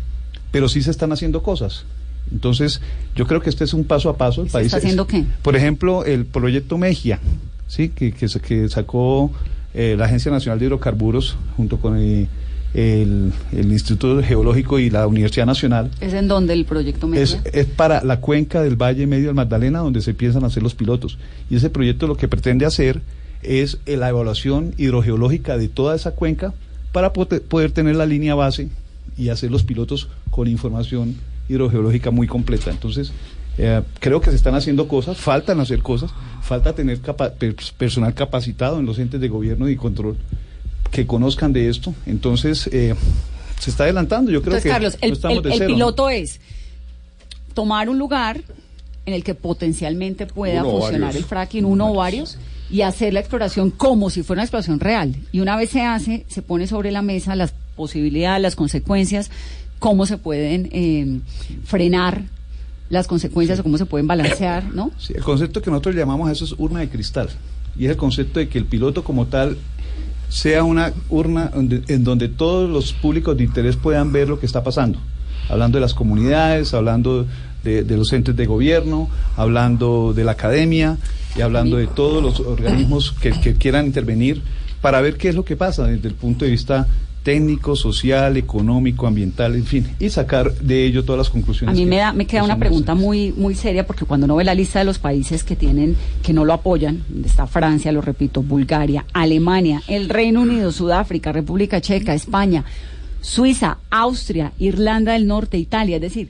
pero sí se están haciendo cosas. Entonces, yo creo que este es un paso a paso. El ¿Se país está es- haciendo qué? Por ejemplo, el proyecto Mejia, ¿sí? que, que, que sacó eh, la Agencia Nacional de Hidrocarburos junto con el, el Instituto Geológico y la Universidad Nacional. ¿Es en donde el proyecto Media? Es, es para la cuenca del Valle Medio del Magdalena donde se piensan hacer los pilotos. Y ese proyecto lo que pretende hacer es eh, la evaluación hidrogeológica de toda esa cuenca para poder tener la línea base y hacer los pilotos con información hidrogeológica muy completa. Entonces, eh, creo que se están haciendo cosas, faltan hacer cosas, falta tener capa- personal capacitado en los entes de gobierno y control que conozcan de esto. Entonces, eh, se está adelantando. Yo creo Entonces, que Carlos, no el, estamos el- de el cero, ¿no? piloto es tomar un lugar en el que potencialmente pueda Uno funcionar varios. el fracking, uno o varios, y hacer la exploración como si fuera una exploración real. Y una vez se hace, se pone sobre la mesa las posibilidades, las consecuencias, cómo se pueden eh, frenar las consecuencias o cómo se pueden balancear, ¿no? Sí, el concepto que nosotros llamamos a eso es urna de cristal. Y es el concepto de que el piloto como tal sea una urna donde- en donde todos los públicos de interés puedan ver lo que está pasando. Hablando de las comunidades, hablando de, de los entes de gobierno, hablando de la academia y hablando de todos los organismos que, que quieran intervenir para ver qué es lo que pasa desde el punto de vista técnico, social, económico, ambiental, en fin, y sacar de ello todas las A conclusiones. mí que- me, da, me que queda una pregunta muy muy seria porque cuando uno ve la lista de los países que tienen que no lo apoyan, donde está Francia, lo repito, Bulgaria, Alemania, el Reino Unido, Sudáfrica, República Checa, España, Suiza, Austria, Irlanda del Norte, Italia, es decir,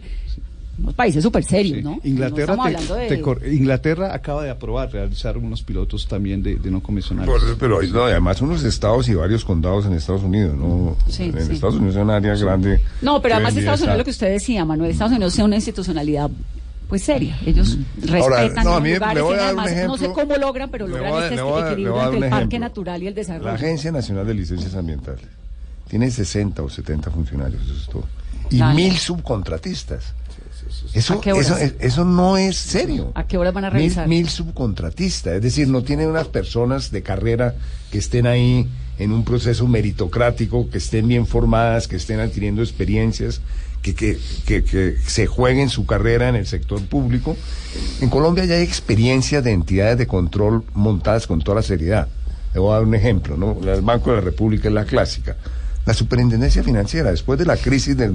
unos países súper serios, ¿no? No Inglaterra, te- hablando de- te cor- Inglaterra acaba de aprobar realizar unos pilotos también de, de no convencionales. Pero no, además unos estados y varios condados en Estados Unidos, ¿no? Sí, en sí. Estados Unidos es un área grande. No, pero además Estados Unidos, lo que usted decía, Manuel, Estados Unidos tiene una institucionalidad pues seria. Ellos Ahora, respetan no, a los mí me lugares, voy a dar un además, no sé ejemplo. cómo logran, pero logran voy este voy equilibrio entre el parque ejemplo. natural y el desarrollo. La Agencia Nacional de Licencias Ambientales tiene 60 o 70 funcionarios, eso es todo. Y Dale. mil subcontratistas. Eso, eso, eso no es serio. ¿A qué horas van a Mil, revisar? mil subcontratistas, es decir, no tienen unas personas de carrera que estén ahí en un proceso meritocrático, que estén bien formadas, que estén adquiriendo experiencias, que, que, que, que se jueguen su carrera en el sector público. En Colombia ya hay experiencia de entidades de control montadas con toda la seriedad. Le voy a dar un ejemplo, ¿no? El Banco de la República es la clásica. La Superintendencia Financiera, después de la crisis del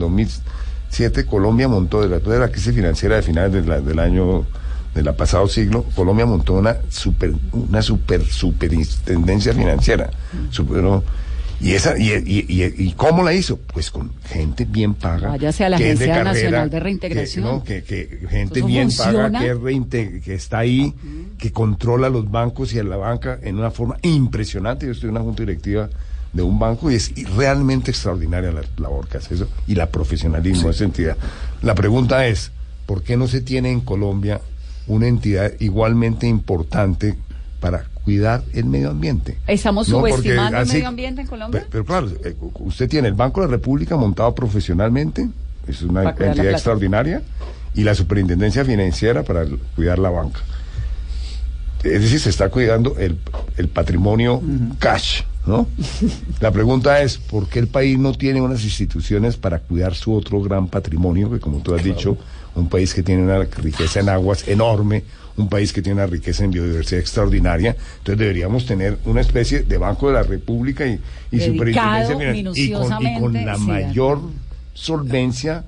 2007, Colombia montó, después de la crisis financiera de finales de la- del año del pasado siglo, Colombia montó una super, una super superintendencia financiera. Superó- y esa, y, y, y- y cómo la hizo? Pues con gente bien paga. Váyase a la que de Agencia carrera, Nacional de que- Reintegración. no, que, que gente bien paga, funciona. que, es reinte- que está ahí, que controla los bancos y a la banca en una forma impresionante. Yo estoy en una junta directiva de un banco y es realmente extraordinaria la labor que hace eso y la profesionalismo de esa entidad. La pregunta es, ¿por qué no se tiene en Colombia una entidad igualmente importante para cuidar el medio ambiente? ¿Estamos No, porque subestimando el así- medio ambiente en Colombia? Pe- Pero, claro, eh, usted tiene el Banco de la República montado profesionalmente, es una entidad extraordinaria, y la Superintendencia Financiera para el- cuidar la banca. Es decir, se está cuidando el, el patrimonio cash, ¿no? La pregunta es, ¿por qué el país no tiene unas instituciones para cuidar su otro gran patrimonio, que como tú has dicho, un país que tiene una riqueza en aguas enorme, un país que tiene una riqueza en biodiversidad extraordinaria, entonces deberíamos tener una especie de Banco de la República y, y Dedicado Superintendencia y con, y con la sí, mayor solvencia,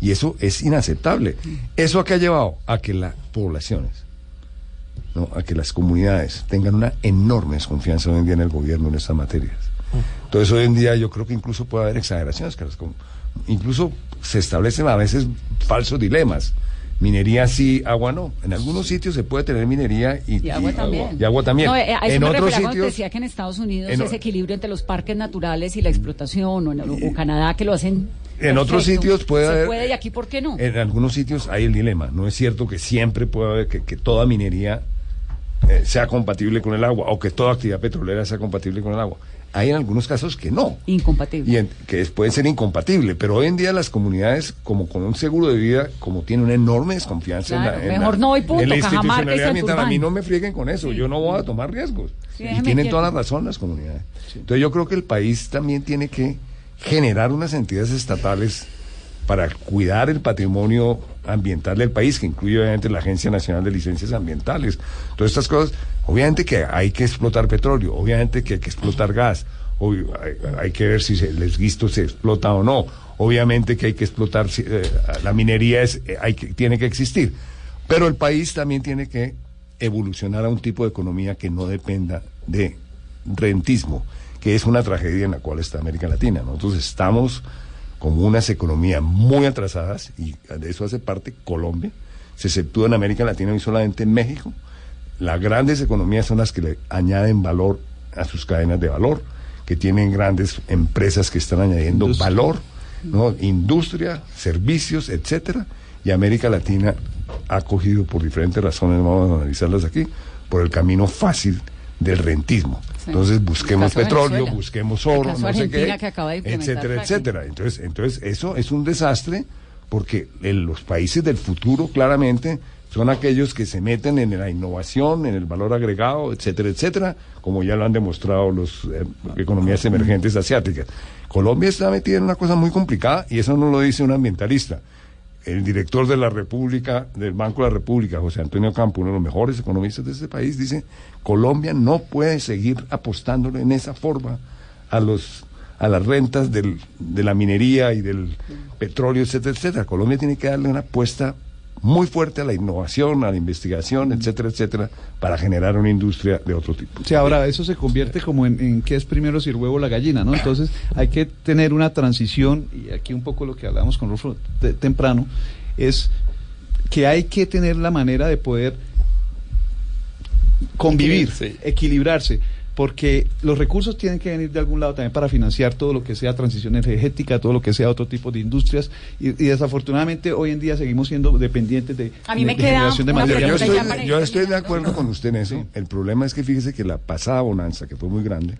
y eso es inaceptable. ¿Eso a qué ha llevado? A que las poblaciones, ¿no? a que las comunidades tengan una enorme desconfianza hoy en día en el gobierno en estas materias. Entonces hoy en día yo creo que incluso puede haber exageraciones, que las com- incluso se establecen a veces falsos dilemas. Minería sí, agua no. En algunos sitios se puede tener minería y, Y agua también. y agua también. No, eh, a eso en me otros sitios decía que en Estados Unidos en ese equilibrio entre los parques naturales y la explotación, o, en, o Canadá que lo hacen. En otros sitios puede Se haber- puede y aquí, ¿por qué no? En algunos sitios hay el dilema. No es cierto que siempre pueda haber que, que toda minería eh, sea compatible con el agua o que toda actividad petrolera sea compatible con el agua. Hay en algunos casos que no. Incompatible. Y en- que es- puede ser incompatible, pero hoy en día las comunidades, como con un seguro de vida, como tienen una enorme desconfianza Claro, en la, en mejor la- no punto, en la institucionalidad ambiental, a mí no me frieguen con eso, yo no voy a tomar riesgos. Sí, y tienen toda la razón las comunidades. Entonces yo creo que el país también tiene que generar unas entidades estatales para cuidar el patrimonio ambiental del país, que incluye obviamente la Agencia Nacional de Licencias Ambientales. Todas estas cosas, obviamente que hay que explotar petróleo, obviamente que hay que explotar gas, hay, que ver si el esguisto se explota o no, obviamente que hay que explotar, eh, la minería es, eh, hay tiene que existir, pero el país también tiene que evolucionar a un tipo de economía que no dependa de rentismo, que es una tragedia en la cual está América Latina. Nosotros estamos como unas economías muy atrasadas, y de eso hace parte Colombia, se exceptúa en América Latina y solamente en México. Las grandes economías son las que le añaden valor a sus cadenas de valor, que tienen grandes empresas que están añadiendo valor, ¿no? industria, servicios, etcétera, y América Latina ha cogido por diferentes razones, vamos a analizarlas aquí, por el camino fácil del rentismo. Sí. Entonces busquemos El petróleo, Venezuela. busquemos El oro, no sé qué, etcétera, etcétera. Entonces, entonces eso es un desastre porque en los países del futuro claramente son aquellos que se meten en la innovación, en el valor agregado, etcétera, etcétera, como ya lo han demostrado las economías emergentes asiáticas. Colombia está metida en una cosa muy complicada y eso no lo dice un ambientalista. El director de la República, del Banco de la República, José Antonio Campo, uno de los mejores economistas de este país, dice, Colombia no puede seguir apostándole en esa forma a los a las rentas del, de la minería y del petróleo, etcétera, etcétera. Colombia tiene que darle una apuesta muy fuerte a la innovación, a la investigación, etcétera, etcétera, para generar una industria de otro tipo. Sí, ahora eso se convierte como en, en qué es primero si el huevo o la gallina, ¿no? Entonces hay que tener una transición, y aquí un poco lo que hablábamos con Rufo te- temprano, es que hay que tener la manera de poder convivir, Sí. equilibrarse. Porque los recursos tienen que venir de algún lado también para financiar todo lo que sea transición energética, todo lo que sea otro tipo de industrias, y, y desafortunadamente hoy en día seguimos siendo dependientes de, A mí de- me de generación de materia Yo estoy, yo estoy de acuerdo con usted en eso. El problema es que fíjese que la pasada bonanza, que fue muy grande,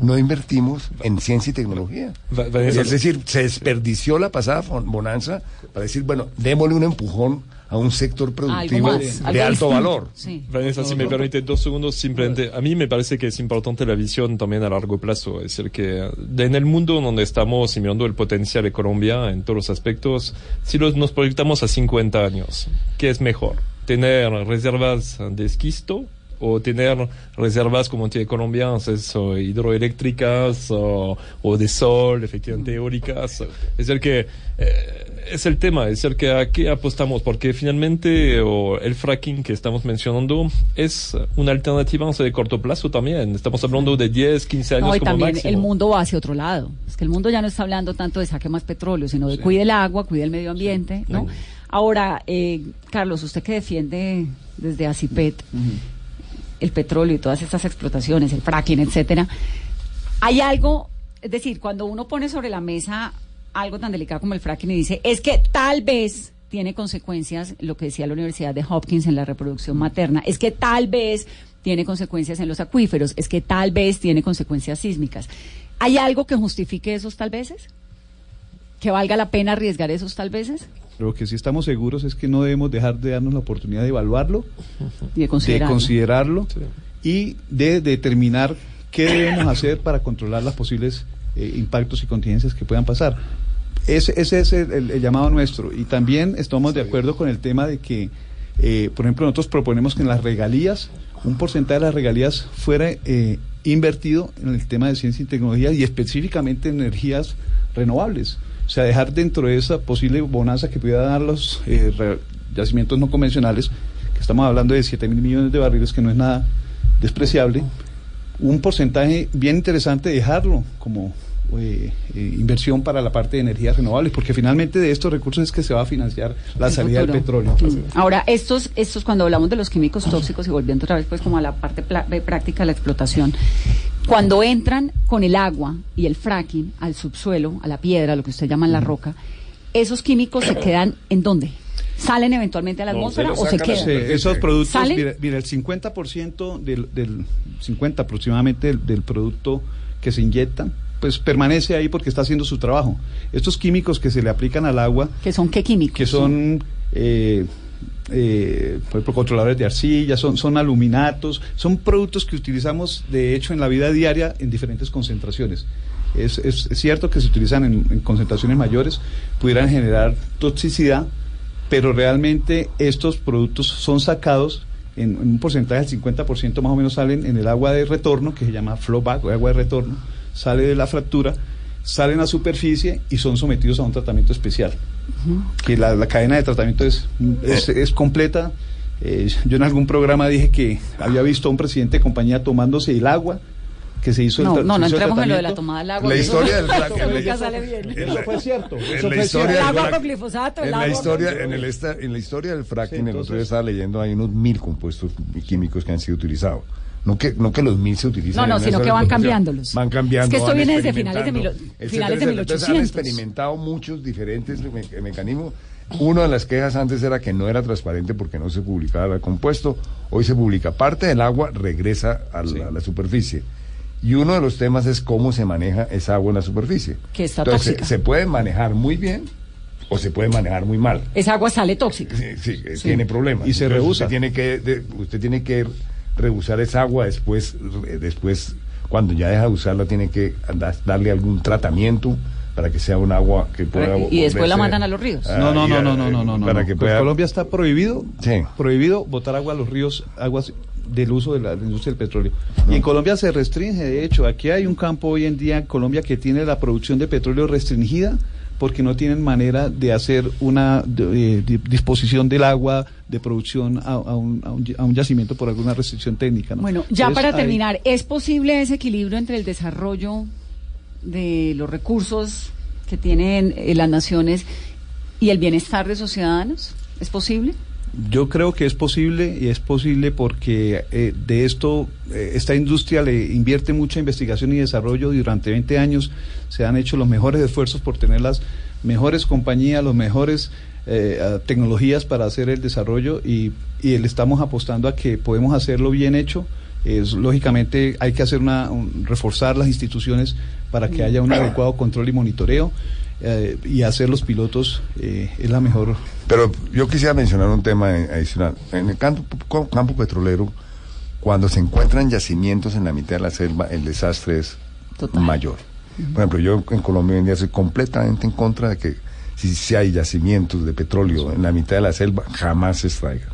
no invertimos en ciencia y tecnología. Es decir, se desperdició la pasada bonanza para decir, bueno, démosle un empujón a un sector productivo más, de alto distinto. valor. Sí. Vanessa, si me permite dos segundos, simplemente a mí me parece que es importante la visión también a largo plazo. Es decir, que en el mundo donde estamos y mirando el potencial de Colombia en todos los aspectos, si los, nos proyectamos a 50 años, ¿qué es mejor? ¿Tener reservas de esquisto? o tener reservas como tiene Colombia, entonces, o hidroeléctricas o, o de sol, efectivamente eólicas. Es decir, que eh, es el tema, es decir, que a qué apostamos, porque finalmente o el fracking que estamos mencionando es una alternativa de corto plazo también. Estamos hablando de 10, 15 años No, y como también máximo. el mundo va hacia otro lado. Es que el mundo ya no está hablando tanto de saque más petróleo, sino de cuide el agua, cuide el medio ambiente, ¿no? Ahora, eh, Carlos, usted que defiende desde ACIPET el petróleo y todas estas explotaciones, el fracking, etcétera, hay algo, es decir, cuando uno pone sobre la mesa algo tan delicado como el fracking y dice, es que tal vez tiene consecuencias, lo que decía la Universidad de Hopkins en la reproducción materna, es que tal vez tiene consecuencias en los acuíferos, es que tal vez tiene consecuencias sísmicas. ¿Hay algo que justifique esos tal veces? ¿Que valga la pena arriesgar esos tal veces? Lo que sí estamos seguros es que no debemos dejar de darnos la oportunidad de evaluarlo, Y de de considerarlo. y de determinar qué debemos hacer para controlar los posibles eh, impactos y contingencias que puedan pasar. Ese, ese es el, llamado nuestro. Y también estamos de acuerdo con el tema de que, eh, por ejemplo, nosotros proponemos que en las regalías, un porcentaje de las regalías fuera eh, invertido en el tema de ciencia y tecnología y específicamente en energías renovables. O sea, dejar dentro de esa posible bonanza que pudiera dar los eh, re- yacimientos no convencionales, que estamos hablando de 7 mil millones de barriles, que no es nada despreciable, un porcentaje bien interesante dejarlo como eh, eh, inversión para la parte de energías renovables, porque finalmente de estos recursos es que se va a financiar la El salida del petróleo. Ahora, estos, estos cuando hablamos de los químicos tóxicos y volviendo otra vez pues como a la parte de práctica de la explotación, cuando entran con el agua y el fracking al subsuelo, a la piedra, lo que usted llama la roca, esos químicos se quedan en dónde? ¿Salen eventualmente a la atmósfera o se quedan? Sí, esos productos, ¿Salen? mira, mira, el 50% del, del 50 aproximadamente del, del producto que se inyecta, pues permanece ahí porque está haciendo su trabajo. Estos químicos que se le aplican al agua, ¿Que son qué químicos? que son eh, eh, por ejemplo, controladores de arcilla, son, son aluminatos, son productos que utilizamos de hecho en la vida diaria en diferentes concentraciones. Es, es- es cierto que se utilizan en, en concentraciones mayores, pudieran generar toxicidad, pero realmente estos productos son sacados en, en un porcentaje del 50% más o menos salen en el agua de retorno, que se llama flowback o agua de retorno, sale de la fractura, salen a superficie y son sometidos a un tratamiento especial. Que la, la cadena de tratamiento es, es, es completa. Eh, yo en algún programa dije que había visto a un presidente de compañía tomándose el agua que se hizo No, el tra- no, no entremos en lo de la tomada del agua. La historia eso- del frac- eso fue cierto. en Eso la fue historia El del agua con glifosato, el agua historia con- en el esta- en la historia del fracking Sí, el otro día entonces- estaba leyendo hay unos mil compuestos químicos que han sido utilizados no que no que los mil se utilizan No, no, sino que van cambiándolos. van cambiando Es que esto viene desde finales de etcétera, finales de etcétera. Entonces, han 1800. experimentado muchos diferentes me- mecanismos una de las quejas antes era que no era transparente porque no se publicaba el compuesto hoy se publica parte del agua regresa a la, a la superficie y uno de los temas es cómo se maneja esa agua en la superficie Que está entonces se- tóxica. se puede manejar muy bien o se puede manejar muy mal Esa agua sale tóxica. Sí, sí, eh, tiene problemas. Y se rehúsa. Usted tiene que, de- usted tiene que rehusar esa agua después, eh, después cuando ya deja de usarla, tiene que andar- darle algún tratamiento para que sea un agua que pueda. Y después la mandan a los ríos. No, no, no, no, no, no, no. Para no. que Pues pueda. Colombia está prohibido, Sí. prohibido botar agua a los ríos, aguas del uso de la, de la industria del petróleo. Y en Colombia se restringe, de hecho, aquí hay un campo hoy en día en Colombia que tiene la producción de petróleo restringida porque no tienen manera de hacer una de- eh, di- disposición del agua de producción a, a un, a un y- a un yacimiento por alguna restricción técnica. ¿no? Bueno, ya Entonces, para hay- terminar, ¿es posible ese equilibrio entre el desarrollo de los recursos que tienen eh, las naciones y el bienestar de sus ciudadanos? ¿Es posible? Yo creo que es posible y es posible porque eh, de esto, eh, esta industria le invierte mucha investigación y desarrollo y durante 20 años se han hecho los mejores esfuerzos por tener las mejores compañías, los mejores eh, tecnologías para hacer el desarrollo y, y le estamos apostando a que podemos hacerlo bien hecho. Es, lógicamente hay que hacer una, un- reforzar las instituciones para que haya un adecuado control y monitoreo eh, y hacer los pilotos eh, es la mejor Pero yo quisiera mencionar un tema adicional. En el campo, campo petrolero, cuando se encuentran yacimientos en la mitad de la selva, el desastre es mayor. Por ejemplo, yo en Colombia hoy en día soy completamente en contra de que si, si hay yacimientos de petróleo en la mitad de la selva, jamás se extraigan.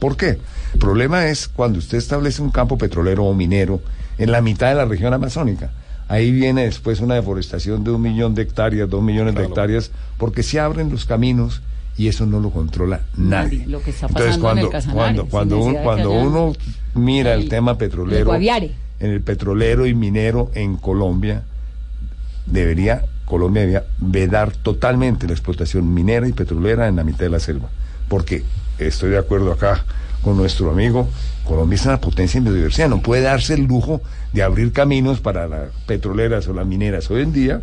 ¿Por qué? El problema es cuando usted establece un campo petrolero o minero en la mitad de la región amazónica. Ahí viene después una deforestación de un millón de hectáreas, dos millones de hectáreas, porque se abren los caminos y eso no lo controla nadie. Lo que está Entonces, pasando en el cuando, Casanare, cuando, cuando, un- uno mira el, tema petrolero, en el petrolero y minero en Colombia, debería, Colombia debería vedar totalmente la explotación minera y petrolera en la mitad de la selva. Porque estoy de acuerdo acá con nuestro amigo, Colombia es una potencia en biodiversidad, no puede darse el lujo de abrir caminos para las petroleras o las mineras hoy en día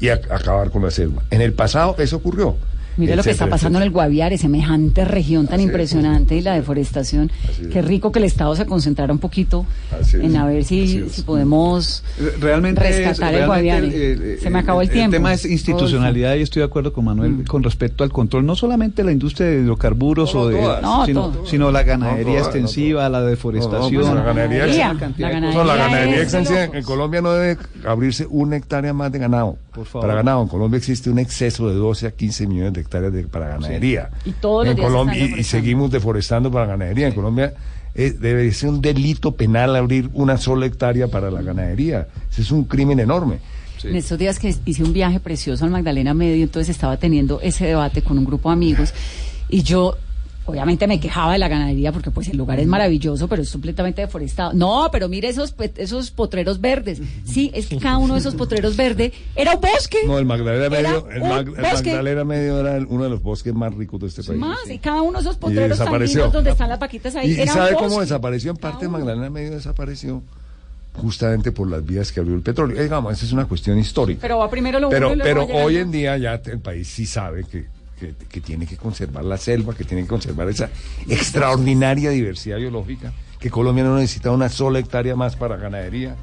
y ac- acabar con la selva. En el pasado eso ocurrió. Mire lo que está pasando en el Guaviare, semejante región tan impresionante y la deforestación. Qué rico que el Estado se concentrara un poquito Así es. en a ver si, podemos realmente rescatar es, el Guaviare. el- el- se me acabó el, el tiempo. tema es institucionalidad y estoy de acuerdo con Manuel con respecto al control, no solamente de la industria de hidrocarburos No, o de. No, sino, todas. sino la ganadería No, todas, no, extensiva, la deforestación. Pues la ganadería, Ganadería, la la ganadería, la extensiva en Colombia no debe abrirse una hectárea más de ganado. Favor. Para ganado, en Colombia existe un exceso de 12 a 15 millones de hectáreas de- para ganadería. Y todos los en días Colombia están y- seguimos deforestando para ganadería. En Colombia eh, debe ser un delito penal abrir una sola hectárea para la ganadería. Ese es un crimen enorme. En estos días que hice un viaje precioso al Magdalena Medio, entonces estaba teniendo ese debate con un grupo de amigos y yo obviamente me quejaba de la ganadería porque pues el lugar es maravilloso, pero es completamente deforestado. No, pero mire esos esos potreros verdes. Sí, es que cada uno de esos potreros verdes era un bosque. No, el Magdalena Era Medio, el, Mag- el. Magdalena Medio era uno de los bosques más ricos de este país. Más, y cada uno de esos potreros lindos donde están las vaquitas ahí ¿Y, un sabe cómo desapareció? En parte, Magdalena Medio desapareció justamente por las vías que abrió el petróleo. Eh, Digamos, esa es una cuestión histórica. Pero va primero lo Pero, pero hoy en día ya el país sí sabe que, que, que tiene que conservar la selva, que tiene que conservar esa extraordinaria diversidad biológica, que Colombia no necesita una sola hectárea más para ganadería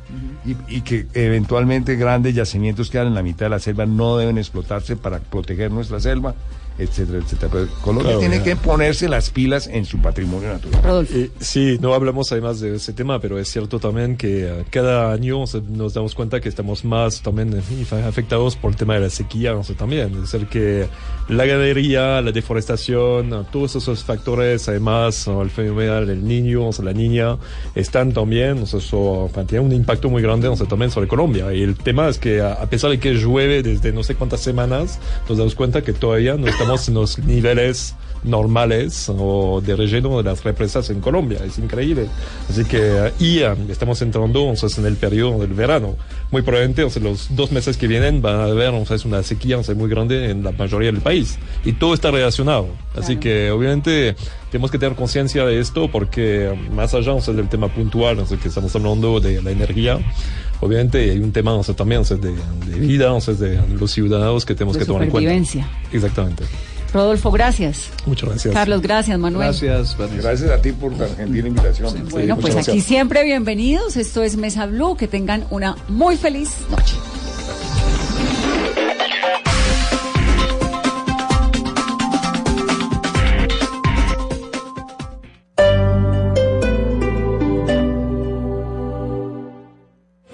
y, y que eventualmente grandes yacimientos que quedan en la mitad de la selva no deben explotarse para proteger nuestra selva, etcétera, etcétera. Pero Colombia Claro, tiene ya. que ponerse las pilas en su patrimonio natural. Eh, sí, no hablamos además de ese tema, pero es cierto también que eh, cada año o sea, nos damos cuenta que estamos más también eh, afectados por el tema de la sequía o sea, también. Es decir, que la ganadería, la deforestación, eh, todos esos factores, además el fenómeno del niño, o sea, la niña, están también, o sea, eso enfin, tiene un impacto muy grande o sea, también sobre Colombia. Y el tema es que a pesar de que llueve desde no sé cuántas semanas, nos damos cuenta que todavía no estamos en los niveles normales o de relleno de las represas en Colombia. Es increíble. Así que, y eh, estamos entrando o sea, en el periodo del verano. Muy probablemente, o sea, los dos meses que vienen van a haber o sea, una sequía muy grande en la mayoría del país. Y todo está relacionado. Así que, obviamente, tenemos que tener conciencia de esto porque, más allá del tema puntual, que estamos hablando de la energía, obviamente hay un tema sea, también o sea, de, de vida, sea, de los ciudadanos que tenemos De que tomar en cuenta. Exactamente. Rodolfo, gracias. Muchas gracias. Carlos, gracias. Manuel. Gracias, Gracias a ti por tan gentil invitación. Bueno, pues aquí siempre bienvenidos. Esto es Mesa Blue. Que tengan una muy feliz noche.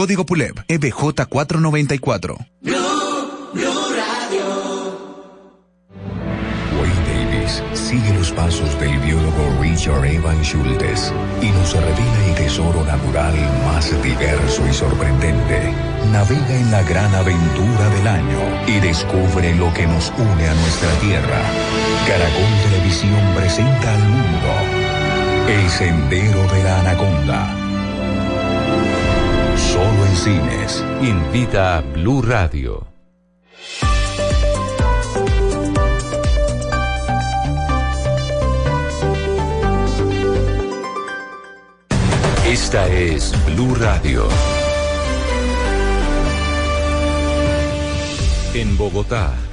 Código PULEB E EBJ 494. Wayne Davis sigue los pasos del biólogo Richard Evan Schultes y nos revela el tesoro natural más diverso y sorprendente. Navega en la gran aventura del año y descubre lo que nos une a nuestra tierra. Caracol Televisión presenta al mundo El Sendero de la Anaconda. Solo en cines. Invita a Blue Radio. Esta es Blue Radio. En Bogotá,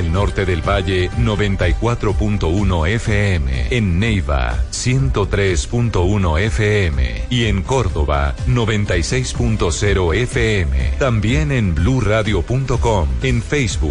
el norte del Valle, 94.1 FM. En Neiva, 103.1 FM. Y en Córdoba, 96.0 FM. También en bluradio.com, en Facebook